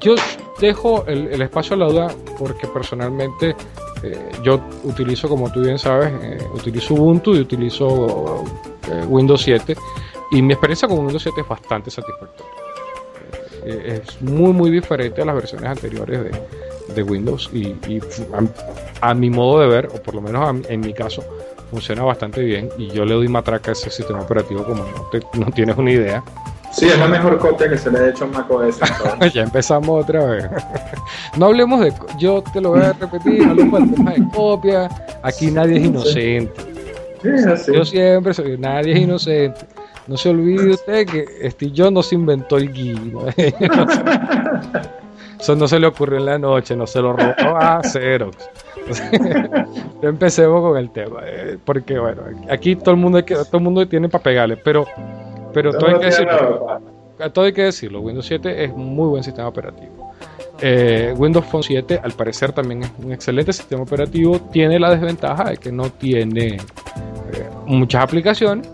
yo dejo el, el espacio a la duda porque personalmente eh, yo utilizo, como tú bien sabes, eh, utilizo Ubuntu y utilizo Windows 7 y mi experiencia con Windows 7 es bastante satisfactoria. Eh, es muy, muy diferente a las versiones anteriores de, de Windows y, y a, a mi modo de ver, o por lo menos a en mi caso, funciona bastante bien y yo le doy matraca a ese sistema operativo como no, te- no tienes una idea.
Sí, es la mejor copia que se le ha hecho a macOS. [LAUGHS]
ya empezamos otra vez. [LAUGHS] no hablemos de... Yo te lo voy a repetir, no hablemos del tema de copia. Aquí nadie es inocente.
Sí.
Yo siempre soy, nadie es inocente. No se olvide [LAUGHS] usted que Steve Jobs no se inventó el GUI. ¿no? [LAUGHS] Eso no se le ocurrió en la noche, no se lo robó a Xerox. [LAUGHS] Empecemos con el tema, eh, porque bueno, aquí todo el mundo hay que, todo el mundo tiene para pegarle, pero, pero todo hay que decirlo,
la-
a todo hay que decirlo, Windows 7 es un muy buen sistema operativo. Eh, Windows Phone 7 al parecer también es un excelente sistema operativo, tiene la desventaja de que no tiene eh, muchas aplicaciones,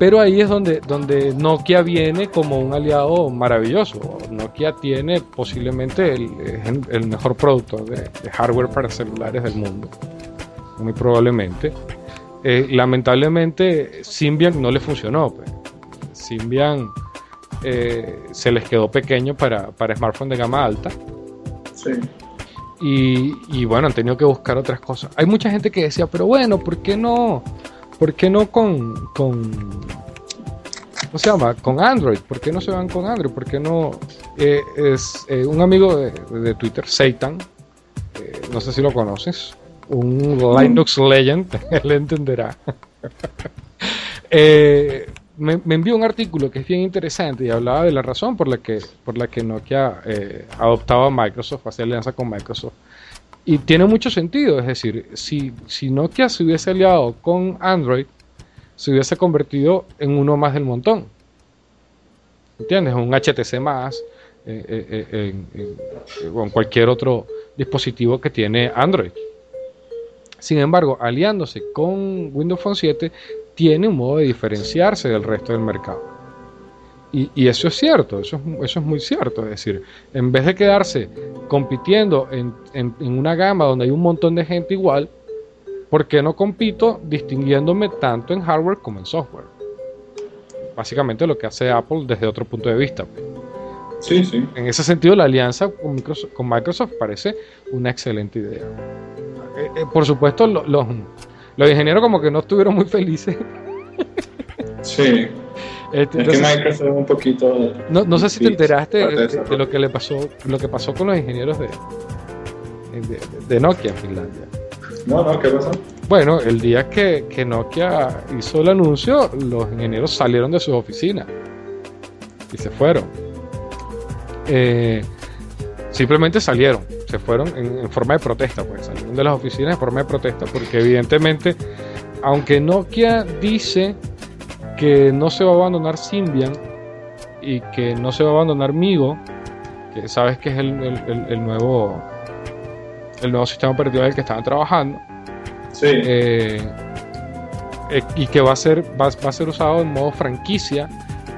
pero ahí es donde, donde Nokia viene como un aliado maravilloso. Nokia tiene posiblemente el, el- mejor productor de, de hardware para celulares del mundo, muy probablemente. Eh, lamentablemente Symbian no le funcionó. pues. Symbian eh, se les quedó pequeño para, para smartphone de gama alta.
Sí.
Y, y bueno, han tenido que buscar otras cosas. Hay mucha gente que decía, pero bueno, ¿por qué no? ¿Por qué no con, con ¿cómo se llama? Con Android. ¿Por qué no se van con Android? ¿Por qué no? Eh, es eh, un amigo de, Twitter, Satan, eh, no sé si lo conoces, un Linux legend, [LAUGHS] él entenderá. [LAUGHS] Eh, me, envió un artículo que es bien interesante y hablaba de la razón por la que, por la que Nokia adoptaba a Microsoft, hacía alianza con Microsoft. Y tiene mucho sentido, es decir, si, si Nokia se hubiese aliado con Android, se hubiese convertido en uno más del montón. ¿Entiendes? Un HTC más, eh, eh, eh, en- o en cualquier otro dispositivo que tiene Android. Sin embargo, aliándose con Windows Phone 7, tiene un modo de diferenciarse del resto del mercado. Y, y eso es cierto, eso es, eso es muy cierto. Es decir, en vez de quedarse compitiendo en, en- en una gama donde hay un montón de gente igual, ¿por qué no compito distinguiéndome tanto en hardware como en software? Básicamente lo que hace Apple desde otro punto de vista. pues.
Sí, sí.
En ese sentido, la alianza con Microsoft, con Microsoft parece una excelente idea. Eh, eh, por supuesto, lo- los, los ingenieros como que no estuvieron muy felices.
Sí.
Este,
Es que Microsoft es un poquito.
no, no sé si te enteraste de, lo que le pasó, lo que pasó con los ingenieros de, de, de Nokia en Finlandia.
No, no, ¿qué pasó?
Bueno, el día que, que Nokia hizo el anuncio, los ingenieros salieron de sus oficinas y se fueron. Eh, simplemente salieron, se fueron en, en forma de protesta, pues salieron de las oficinas en forma de protesta, porque evidentemente, aunque Nokia dice que no se va a abandonar Symbian y que no se va a abandonar Migo, que sabes que es el, el- nuevo el nuevo sistema operativo en el que estaban trabajando,
Sí.
eh, eh, y que va a ser va, va a ser usado en modo franquicia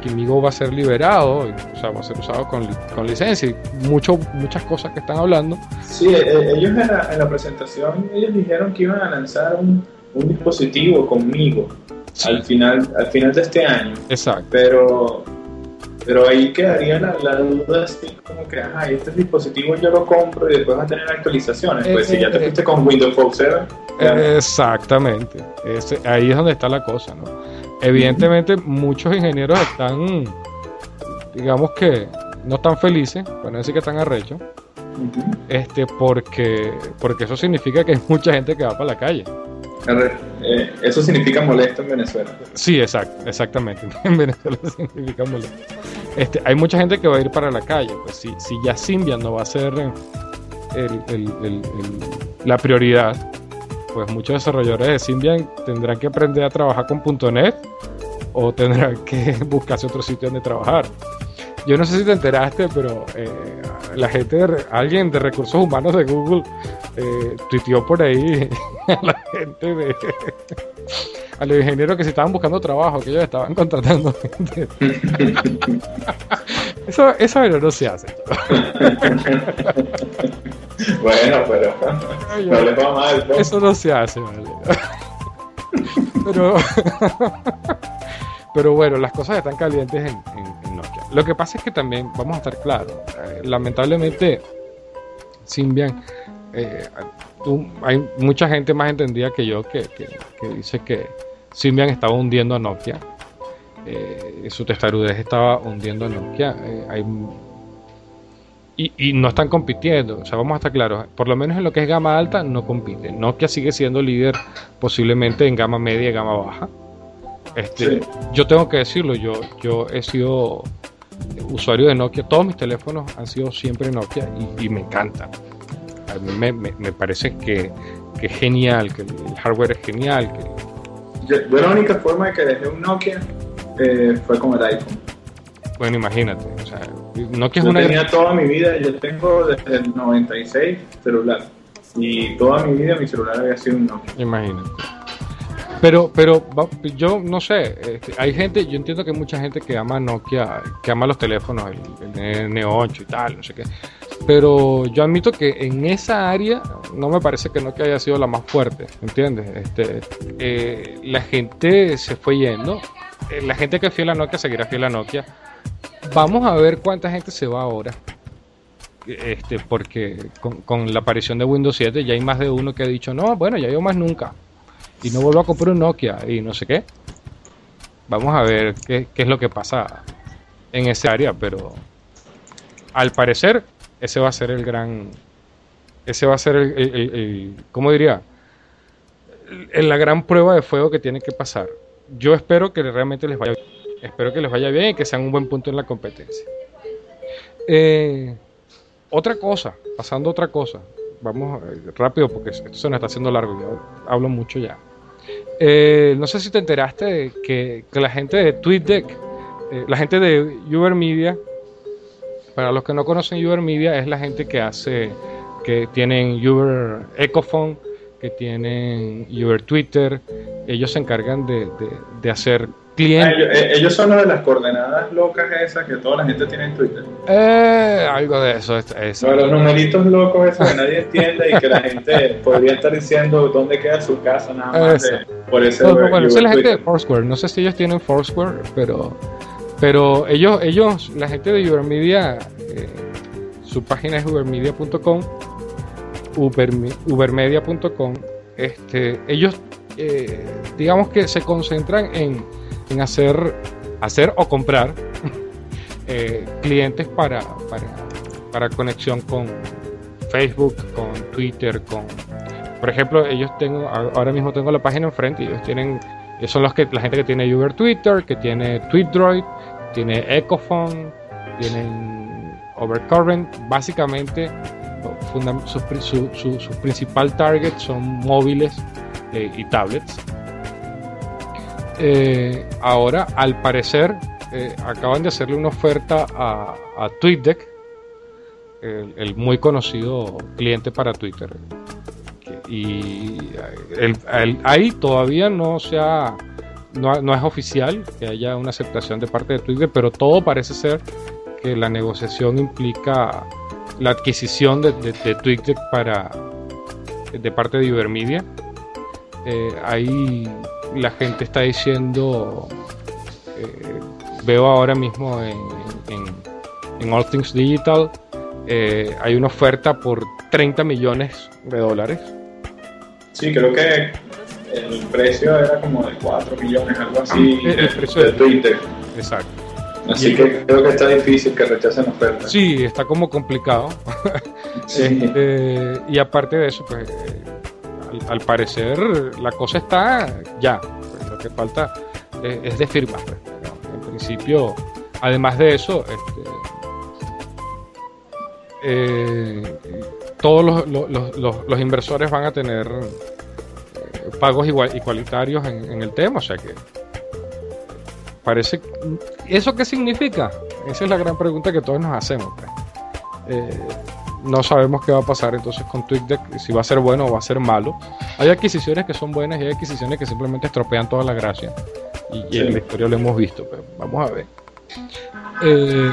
que Migo va a ser liberado y, o sea va a ser usado con, con licencia y mucho, muchas cosas que están hablando.
Sí, eh, ellos en la, en la presentación ellos dijeron que iban a lanzar un, un dispositivo conmigo al final al final de este año,
exacto.
Pero pero ahí quedaría la, la duda así como que ajá, este dispositivo yo lo compro y después va a tener actualizaciones, pues
Eh,
si ya te
eh,
fuiste con Windows Phone 7, ya-
exactamente. Ese- ahí es donde está la cosa ¿no? evidentemente muchos ingenieros están digamos que no están felices para no decir que están arrechos este porque porque eso significa que hay mucha gente que va para la calle
eh, eso significa molesto en Venezuela.
Sí, exacto, exactamente. [LAUGHS] En Venezuela [LAUGHS] significa molesto. Este, hay mucha gente que va a ir para la calle. Pues si, si ya Symbian no va a ser eh, el- la prioridad, pues muchos desarrolladores de Symbian tendrán que aprender a trabajar con .NET o tendrán que [LAUGHS] buscarse otro sitio donde trabajar. Yo no sé si te enteraste, pero eh, la gente, de alguien de recursos humanos de Google eh, tuiteó por ahí [LAUGHS] a la gente de a los ingenieros que se estaban buscando trabajo, que ellos estaban contratando gente. [LAUGHS] Eso, eso pero no se hace. [LAUGHS]
Bueno, pero no le va mal.
Eso no se hace, vale. Pero, pero bueno, las cosas están calientes en. Lo que pasa es que también, vamos a estar claros, eh, lamentablemente Symbian eh, tú- hay mucha gente más entendida que yo que, que- que dice que Symbian estaba hundiendo a Nokia. Eh, su testarudez estaba hundiendo a Nokia. Hay- y, y no están compitiendo. O sea, vamos a estar claros. Por lo menos en lo que es gama alta, no compite. Nokia sigue siendo líder posiblemente en gama media y gama baja. Este,
Sí.
Yo tengo que decirlo, yo, yo he sido usuario de Nokia. Todos mis teléfonos han sido siempre Nokia y, y me encantan. A mí me, me- me parece que, que es genial, que el hardware es genial. Que,
Yo, yo la única forma de que dejé un Nokia eh, fue con el iPhone.
bueno, imagínate. O sea, Nokia es
Yo
una...
tenía toda mi vida, yo tengo desde el 96 celular. Y toda mi vida mi celular había sido un Nokia.
Imagínate. Pero, pero yo no sé, este, hay gente, yo entiendo que hay mucha gente que ama Nokia, que ama los teléfonos, el, el N8 y tal, no sé qué. Pero yo admito que en esa área no me parece que Nokia haya sido la más fuerte, ¿entiendes? Este, eh, la gente se fue yendo, eh, la gente que es fiel a Nokia seguirá fiel a Nokia. Vamos a ver cuánta gente se va ahora. Este, porque con, con la aparición de Windows 7 ya hay más de uno que ha dicho, no, bueno, ya yo más nunca y no vuelvo a comprar un Nokia y no sé qué. Vamos a ver qué, qué es lo que pasa en ese área, pero al parecer ese va a ser el gran, ese va a ser el, el- el- el- ¿cómo diría? La gran prueba de fuego que tiene que pasar. Yo espero que realmente les vaya bien. Espero que les vaya bien y que sean un buen punto en la competencia. Eh, otra cosa, pasando otra cosa. Vamos rápido porque esto se nos está haciendo largo. Yo hablo mucho ya. Eh, no sé si te enteraste que, la gente de TweetDeck, eh, la gente de Uber Media, para los que no conocen Uber Media, es la gente que hace, que tienen Uber Ecophone, que tienen Uber Twitter. Ellos se encargan de, hacer clientes.
ellos, eh, ellos son los de las coordenadas locas esas que toda la gente tiene en Twitter.
Eh, algo de eso. es- es-
No, los numeritos locos esos que nadie [LAUGHS] entiende y que la gente podría estar diciendo dónde queda su casa nada más de- por ese
No, bueno, esa es la gente de. Foursquare. No sé si ellos tienen Foursquare, pero, pero ellos, ellos, la gente de Ubermedia, eh, su página es ubermedia.com, uberme- ubermedia.com. Este, ellos, eh, digamos que se concentran en, en hacer, hacer o comprar [LAUGHS] eh, clientes para, para, para conexión con Facebook, con Twitter, con por ejemplo, ellos tengo ahora mismo tengo la página enfrente ellos tienen son los que la gente que tiene Uber Twitter, que tiene TweetDroid, tiene Ecophone, tienen Overcurrent, básicamente sus su principal target son móviles eh, y tablets. Eh, ahora, al parecer, eh, acaban de hacerle una oferta a, a el, muy conocido cliente para Twitter. Y el- ahí todavía no se no, es oficial que haya una aceptación de parte de Twitter, pero todo parece ser que la negociación implica la adquisición de, de, de para de parte de Ubermedia. Eh, ahí la gente está diciendo, eh, veo ahora mismo en, en- en All Things Digital, eh, hay una oferta por 30 millones de dólares.
Sí, creo que el precio era como de 4 millones, algo así,
El- el
de,
precio
de Twitter.
Exacto.
Así que creo que está difícil que rechacen la oferta.
Sí, está como complicado.
Sí. [LAUGHS]
Este, y aparte de eso, pues eh, al, parecer la cosa está ya. Lo que falta es, es de firmar. pues, en principio, además de eso, este, eh, todos los, los- los- inversores van a tener eh, pagos igual, igualitarios en, en el tema, o sea que parece ¿eso qué significa? Esa es la gran pregunta que todos nos hacemos. pues. Eh, no sabemos qué va a pasar entonces con TweetDeck, si va a ser bueno o va a ser malo. Hay adquisiciones que son buenas y hay adquisiciones que simplemente estropean toda la gracia. Y, en la historia lo hemos visto, pero vamos a ver. Eh,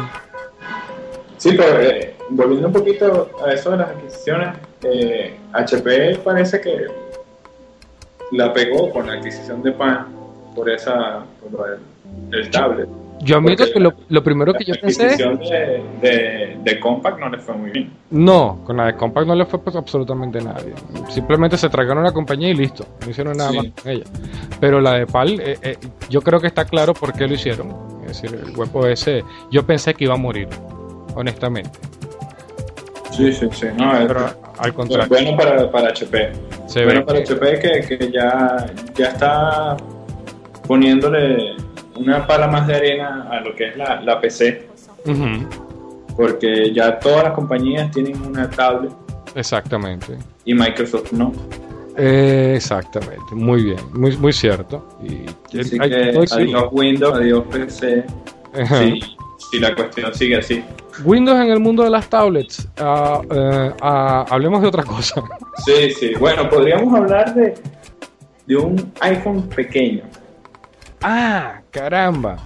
Sí, pero eh, volviendo un poquito a eso de las adquisiciones, eh, HP parece que la pegó con la adquisición de PAN por esa por del- el tablet.
Yo admito
Porque
que lo, lo primero que
La
yo pensé
adquisición de, de, de Compaq no le fue muy bien.
no, con la de Compaq no le fue pues, absolutamente nadie. Simplemente se tragaron la compañía y listo, no hicieron nada
Sí.
más con ella. Pero la de PAL, eh, eh, yo creo que está claro por qué lo hicieron. Es decir, el WebOS, yo pensé que iba a morir, honestamente.
Sí, sí, sí. No, es,
Pero al
es
contrario,
bueno para, para HP.
se
bueno para
que-
HP que, que ya, ya está poniéndole una pala más de arena a lo que es la, la PC, porque ya todas las compañías tienen una tablet
exactamente.
y Microsoft no.
Eh, exactamente, muy bien, muy, muy cierto. Y,
Así
hay-
que adiós Windows, adiós PC, si, si la cuestión sigue así.
Windows en el mundo de las tablets. ah, eh, ah, hablemos de otra cosa.
Sí, sí. Bueno, podríamos hablar de, de un iPhone pequeño.
Ah, caramba.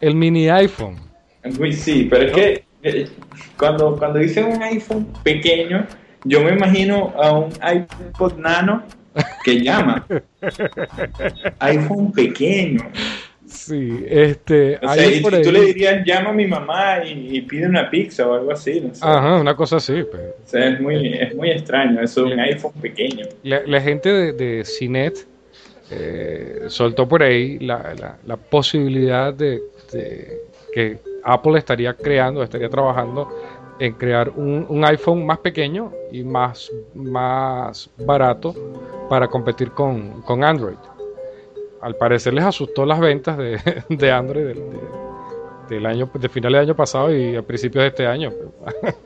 El mini iPhone.
Sí, pero es que eh, cuando, cuando dicen un iPhone pequeño, yo me imagino a un iPod nano que llama. [LAUGHS] iPhone pequeño.
Sí, este.
O sea, y tú
ahí-
le dirías, llama a mi mamá y, y pide una pizza o algo así. No sé.
Ajá, una cosa así. pues.
O sea, es muy, es muy extraño. Eso es un iPhone pequeño.
La, la gente de, de Cinet eh, soltó por ahí la, posibilidad de, que Apple estaría creando, estaría trabajando en crear un, iPhone más pequeño y más, más barato para competir con, con Android. Al parecer les asustó las ventas de, [LAUGHS] de Android del, de- del año, de finales del año pasado y a principios de este año.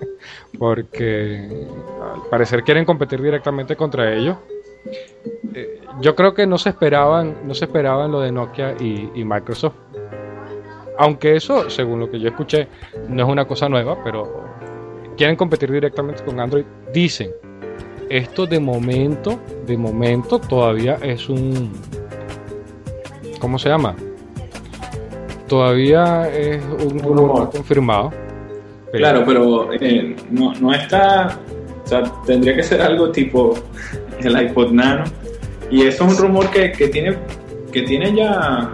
[LAUGHS] Porque al parecer quieren competir directamente contra ellos. Eh, yo creo que no se esperaban, no se esperaban lo de Nokia y, y Microsoft. Aunque eso, según lo que yo escuché, no es una cosa nueva, pero quieren competir directamente con Android. Dicen, esto de momento, de momento todavía es un, ¿cómo se llama? Todavía es un rumor no confirmado. pero-
Claro, pero eh, no, no está. O sea, tendría que ser algo tipo el iPod Nano. Y eso es un rumor que, que tiene que tiene ya,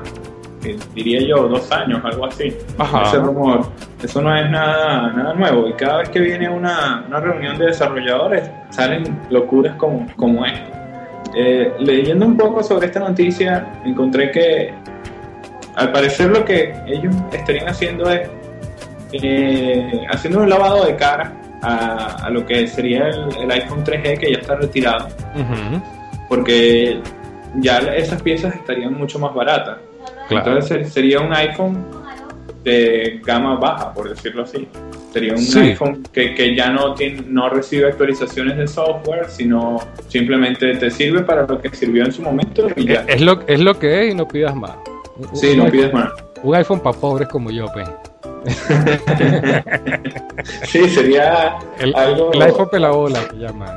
eh, diría yo, dos años, algo así.
Ajá.
Ese rumor. Eso no es nada, nada nuevo. Y cada vez que viene una, una reunión de desarrolladores, salen locuras como, como esta. Eh, leyendo un poco sobre esta noticia, encontré que al parecer lo que ellos estarían haciendo es eh, haciendo un lavado de cara a, a lo que sería el, el iPhone 3G que ya está retirado,
Ujú,
porque ya esas piezas estarían mucho más baratas.
claro.
Entonces sería un iPhone de gama baja, por decirlo así. Sería un
Sí.
iPhone que, que ya no, tiene, no recibe actualizaciones de software, sino simplemente te sirve para lo que sirvió en su momento y ya.
Es lo, es lo que es y no pidas más. Un-
Sí,
un
no
iPhone-
pides más.
Un iPhone para pobres como yo, pues. [LAUGHS]
Sí, sería
El,
algo...
el iPhone pelabola que llaman.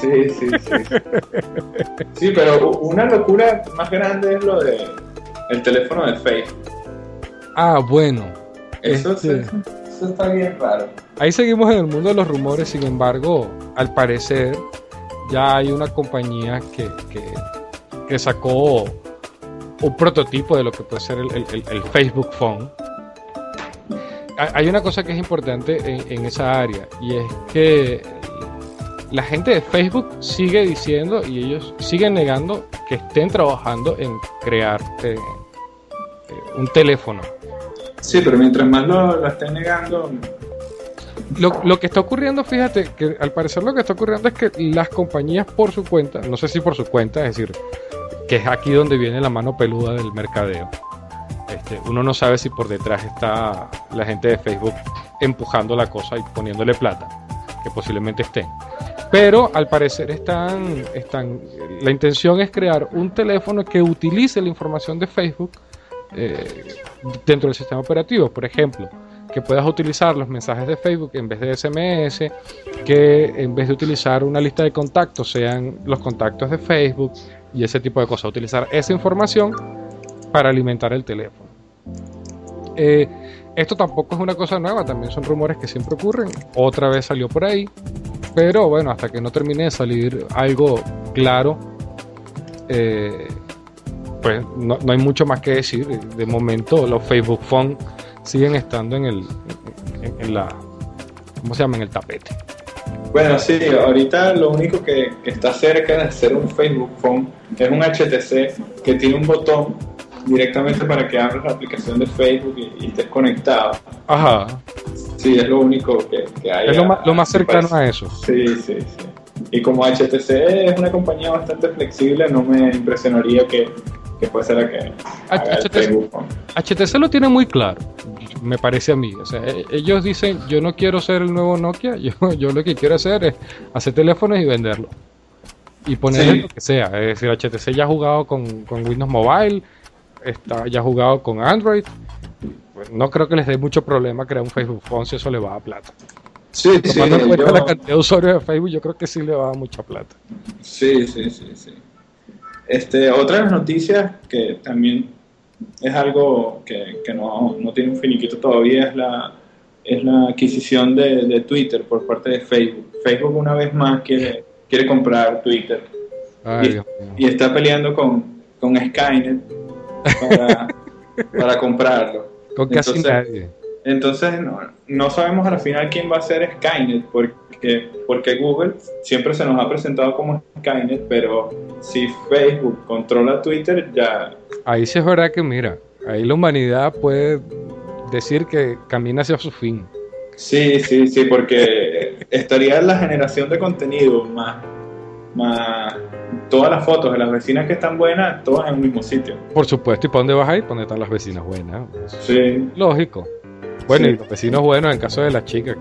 Sí, sí, sí. Sí, pero una locura más grande es lo de el teléfono de Facebook.
Ah, bueno.
Eso,
Este-
eso, eso está bien raro.
Ahí seguimos en el mundo de los rumores, sin embargo, al parecer ya hay una compañía que, que, que sacó un prototipo de lo que puede ser el, el- el- el Facebook Phone. Ha- Hay una cosa que es importante en, en esa área y es que la gente de Facebook sigue diciendo y ellos siguen negando que estén trabajando en crear eh, eh, un teléfono
Sí, pero mientras más lo, lo estén negando,
Lo, lo que está ocurriendo, fíjate, que al parecer lo que está ocurriendo es que las compañías por su cuenta, no sé si por su cuenta, es decir, que es aquí donde viene la mano peluda del mercadeo. Este, uno no sabe si por detrás está la gente de Facebook empujando la cosa y poniéndole plata, que posiblemente estén. Pero al parecer están, están, la intención es crear un teléfono que utilice la información de Facebook eh, dentro del sistema operativo. Por ejemplo, que puedas utilizar los mensajes de Facebook en vez de SMS, que en vez de utilizar una lista de contactos sean los contactos de Facebook y ese tipo de cosas. Utilizar esa información para alimentar el teléfono. Eh, esto tampoco es una cosa nueva, también son rumores que siempre ocurren. Otra vez salió por ahí, pero bueno, hasta que no termine de salir algo claro, eh, pues no, no hay mucho más que decir. De, momento los Facebook Phone siguen estando en el en, la ¿cómo se llama? en el tapete.
Bueno, sí, ahorita lo único que está cerca de ser un Facebook Phone es un HTC que tiene un botón directamente para que abras la aplicación de Facebook y, y estés conectado.
Ajá.
Sí, es lo único que, que hay.
Es lo más, lo más cercano
parece.
a eso.
Sí, sí, sí. Y como HTC es una compañía bastante flexible, no me impresionaría que, que fuese la que haga el
HTC.
Facebook Phone.
HTC lo tiene muy claro, me parece a mí. O sea, e- ellos dicen, yo no quiero ser el nuevo Nokia, [LAUGHS] yo, yo lo que quiero hacer es hacer teléfonos y venderlos. Y ponerle
Sí.
lo que sea. Es decir, HTC ya ha jugado con, con Windows Mobile, está, ya jugado con Android. Pues no creo que les dé mucho problema crear un Facebook Phone si eso le va a plata.
Sí, sí,
Tomando en cuenta
yo-
la cantidad de usuarios de Facebook, yo creo que sí le va a mucha plata.
Sí, sí, sí, sí. Este, otra de las noticias que también es algo que, que no, no tiene un finiquito todavía es la, es la adquisición de, de Twitter por parte de Facebook. Facebook una vez más quiere, quiere comprar Twitter
Ay,
y, y está peleando con, con Skynet para, para comprarlo.
Con casi
entonces-
nadie.
Entonces no, no sabemos al final quién va a ser Skynet, porque, porque Google siempre se nos ha presentado como Skynet, pero si Facebook controla Twitter, ya...
Ahí sí es verdad que, mira, ahí la humanidad puede decir que camina hacia su fin.
Sí, sí, sí, porque estaría la generación de contenido más, más todas las fotos de las vecinas que están buenas, todas en un mismo sitio.
Por supuesto, ¿y para dónde vas ahí? ¿Para dónde están las vecinas buenas?
Sí,
Lógico. Bueno,
Sí.
y los vecinos buenos en caso de la chica, que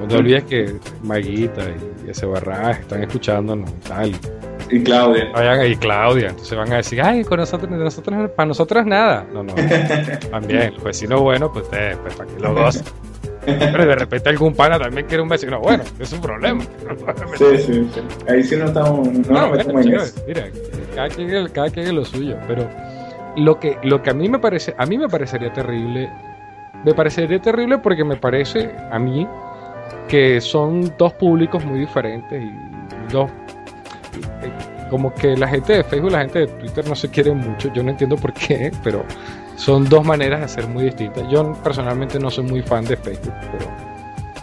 no te olvides que Maguita y ese Barras están escuchándonos y tal.
y Claudia.
Vayan y Claudia, entonces van a decir, ay, con nosotros, de nosotros, para nosotros nada. No, no. [LAUGHS] También, los vecinos buenos, pues, pues para que lo gocen. Pero de repente algún pana también quiere un vecino bueno, es un problema.
Sí, sí, sí. Ahí sí no estamos, no,
No, chévere,
eso.
mira, cada quien, cada quien es lo suyo, pero lo que, lo que a mí me parece, a mí me parecería terrible, me parecería terrible porque me parece a mí que son dos públicos muy diferentes y dos eh, como que la gente de Facebook y la gente de Twitter no se quieren mucho, yo no entiendo por qué, pero son dos maneras de ser muy distintas. Yo personalmente no soy muy fan de Facebook, pero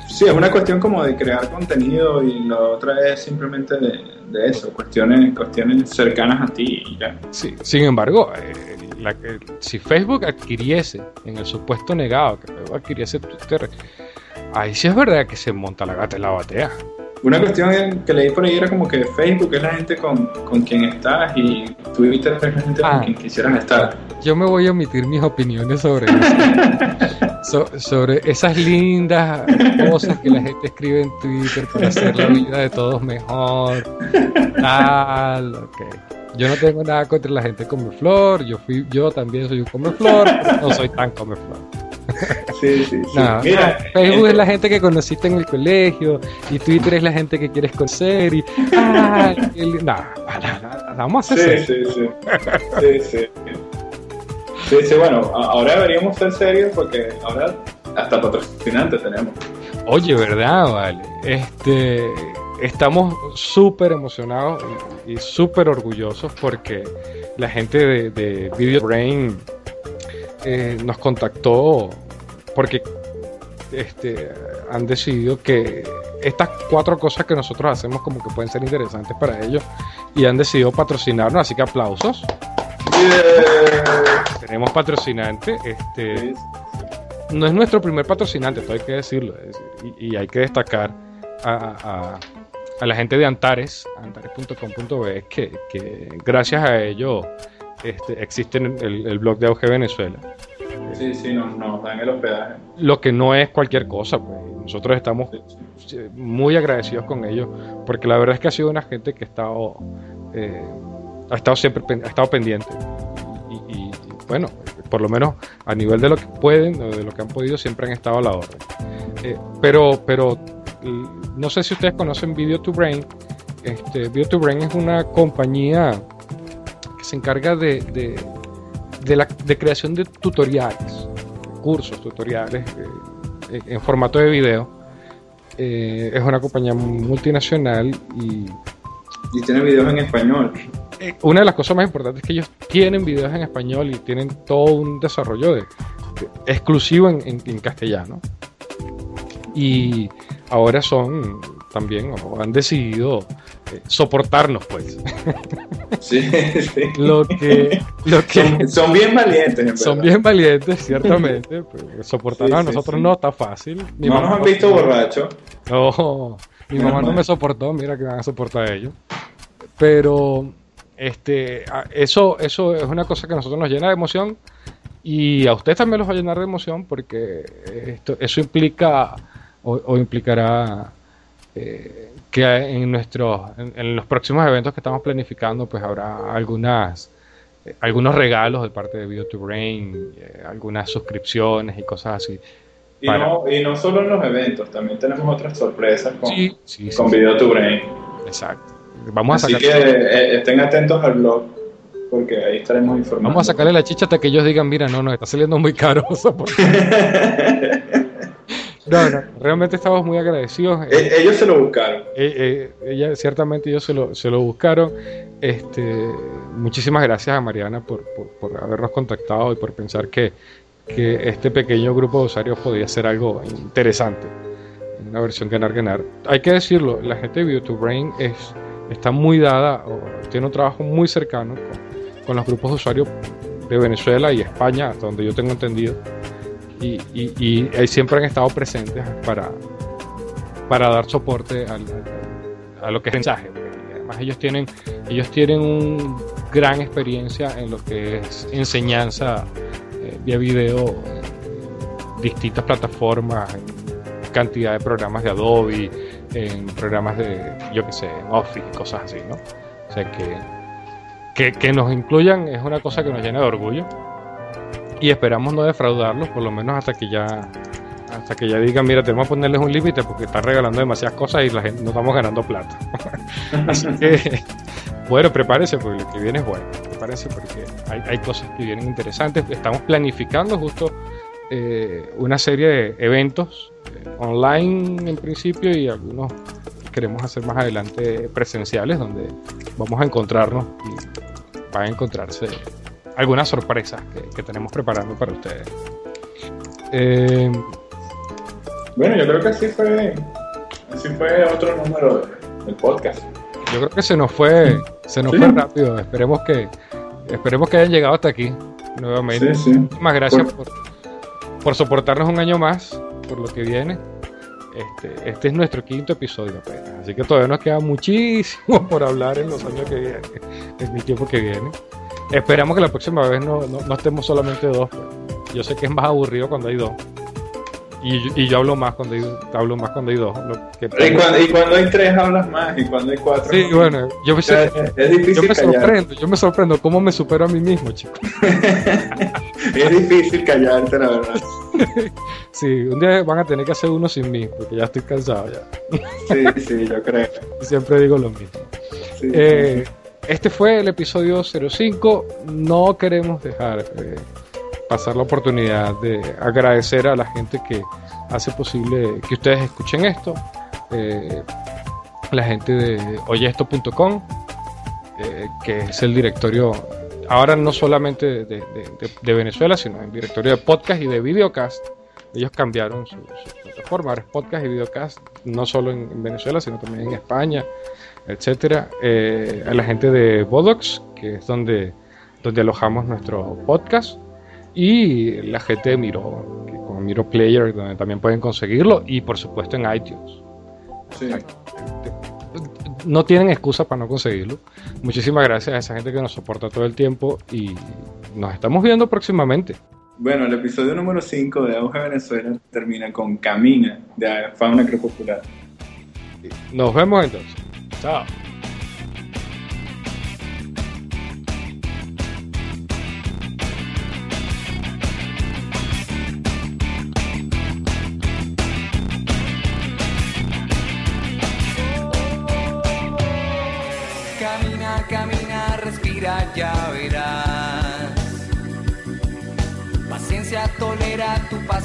Sí, es una cuestión como de crear contenido y la otra es simplemente de, de eso, cuestiones, cuestiones cercanas a ti y ya.
Sí, sin embargo, eh, la que- si Facebook adquiriese, en el supuesto negado que Facebook adquiriese Twitter, ahí sí es verdad que se monta la gata y la batea.
Una cuestión que leí por ahí era como que Facebook es la gente con, con quien estás y Twitter
Ah.
con quien quisieras estar.
Yo me voy a omitir mis opiniones sobre eso. [LAUGHS] So- sobre esas lindas cosas que la gente escribe en Twitter para hacer la vida de todos mejor. Tal, ok. Yo no tengo nada contra la gente come flor, yo fui, yo también soy un come flor, no soy tan come flor.
Sí, sí, sí.
No,
Mira,
Facebook es la gente que conociste en el colegio y Twitter es la gente que quieres conocer y ah, [LAUGHS] no, no, vamos a hacer
Sí,
serio.
sí, sí. Sí, sí. Sí, sí, bueno, ahora deberíamos ser serios porque ahora hasta patrocinante tenemos.
Oye, ¿verdad? Vale. Este, estamos súper emocionados y, y súper orgullosos porque la gente de, de Video Brain eh, nos contactó porque este, han decidido que estas cuatro cosas que nosotros hacemos como que pueden ser interesantes para ellos y han decidido patrocinarnos, así que aplausos.
Yeah.
Tenemos patrocinante, este,
Sí,
no es nuestro primer patrocinante, esto hay que decirlo. es y, y hay que destacar a, a- a la gente de Antares, antares.com.be, que, que gracias a ello este, existe el, el blog de Auge Venezuela.
Sí, sí, nos, nos dan el hospedaje.
Lo que no es cualquier cosa, pues. Nosotros estamos muy agradecidos con ellos, porque la verdad es que ha sido una gente que ha estado, eh, ha estado siempre ha estado pendiente. Y, y- y, bueno, por lo menos a nivel de lo que pueden, de lo que han podido, siempre han estado a la orden. Eh, pero, pero no sé si ustedes conocen Video to Brain. Este, Video to Brain es una compañía que se encarga de, de, de la de creación de tutoriales, cursos, tutoriales eh, en formato de video. Eh, es una compañía multinacional y
Y tiene videos en español.
Eh, una de las cosas más importantes es que ellos tienen videos en español y tienen todo un desarrollo de, exclusivo en, en- en castellano. Y ahora son también, o han decidido soportarnos, pues. [LAUGHS]
Sí, sí.
Lo que, lo que
Son, son bien valientes, en
son bien valientes, ciertamente. pero soportarnos
Sí,
a nosotros
sí.
no está fácil. Mi
No
mamá
nos han visto borrachos.
No, mi mamá no me soportó, mira que van a soportar a ellos. Pero este, eso, eso es una cosa que a nosotros nos llena de emoción y a ustedes también los va a llenar de emoción porque esto, eso implica o, o implicará eh, que en, nuestros, en, en los próximos eventos que estamos planificando pues habrá algunas eh, algunos regalos de parte de Video to Brain, eh, algunas suscripciones y cosas así.
Y
Para-
no, y no solo en los eventos, también tenemos otras sorpresas con,
Sí, sí, sí,
con
sí,
Video to Brain.
exacto. Vamos a
Así
sacar
que eh, estén atentos al blog, porque ahí estaremos informando.
Vamos a sacarle la chicha hasta que ellos digan, mira, no, no, está saliendo muy caro. [LAUGHS] [LAUGHS] soporte". no, no, [LAUGHS] realmente estamos muy agradecidos. Eh,
Eh, Ellos se lo buscaron.
eh, eh, ella, ciertamente ellos se lo, se lo buscaron. Este, muchísimas gracias a Mariana por, por, por habernos contactado y por pensar que, que este pequeño grupo de usuarios podría ser algo interesante. Una versión ganar-ganar. Hay que decirlo, la gente de to Brain es, está muy dada, o tiene un trabajo muy cercano con, con los grupos de usuarios de Venezuela y España, hasta donde yo tengo entendido. Y, y, y ahí siempre han estado presentes para, para dar soporte al- a lo que es mensaje. Además ellos tienen, ellos tienen una gran experiencia en lo que es enseñanza eh, vía video, distintas plataformas, cantidad de programas de Adobe, en programas de, yo qué sé, Office cosas así, ¿no? O sea que, que, que nos incluyan es una cosa que nos llena de orgullo y esperamos no defraudarlos, por lo menos hasta que ya hasta que ya digan, mira, tenemos que ponerles un límite porque están regalando demasiadas cosas y la gente no estamos ganando plata. [LAUGHS] Así que, bueno, prepárese porque lo que viene es bueno. Prepárese porque hay, hay cosas que vienen interesantes. Estamos planificando justo eh, una serie de eventos eh, online en principio y algunos queremos hacer más adelante presenciales donde vamos a encontrarnos y van a encontrarse algunas sorpresas que, que tenemos preparando para ustedes. Eh,
Bueno, yo creo que así fue, así fue otro número de- del podcast.
Yo creo que se nos fue, se nos
Sí.
fue rápido. Esperemos que, esperemos que hayan llegado hasta aquí nuevamente.
Sí, sí.
Muchísimas gracias por, por soportarnos un año más, por lo que viene. Este, este es nuestro quinto episodio apenas, así que todavía nos queda muchísimo [LAUGHS] por hablar en los años que vienen, en el tiempo que viene. Esperamos que la próxima vez no, no, no estemos solamente dos. pues. Yo sé que es más aburrido cuando hay dos. Y, yo- y yo hablo más cuando hay, hablo más cuando hay dos. que-
Y cuando, y cuando hay tres hablas más, y cuando hay cuatro.
Sí, bueno, yo me,
O sea, es, es
yo
difícil
me
callar.
sorprendo, yo me sorprendo cómo me supero a mí mismo, chicos. [LAUGHS]
Es difícil callarte, la verdad. [LAUGHS]
Sí, un día van a tener que hacer uno sin mí, porque ya estoy cansado ya.
Sí, sí, yo creo. [LAUGHS]
Siempre digo lo mismo.
Sí,
Eh, este fue el episodio 05. No queremos dejar eh, pasar la oportunidad de agradecer a la gente que hace posible que ustedes escuchen esto. Eh, la gente de oyesto.com, eh, que es el directorio, ahora no solamente de, Venezuela, sino el directorio de podcast y de videocast. Ellos cambiaron su, su plataforma, ahora es podcast y videocast, no solo en Venezuela, sino también en España, etcétera. Eh, a la gente de Bodox, que es donde, donde alojamos nuestro podcast. Y la gente de Miro, que con Miro Player, donde también pueden conseguirlo. Y por supuesto en iTunes.
sí.
No tienen excusa para no conseguirlo. Muchísimas gracias a esa gente que nos soporta todo el tiempo. Y nos estamos viendo próximamente.
Bueno, el episodio número 5 de Auge Venezuela termina con Camina, de Fauna Crepuscular.
Nos vemos entonces. Chao.
Camina, camina, respira, ya verás. Paciencia tolera, tu paso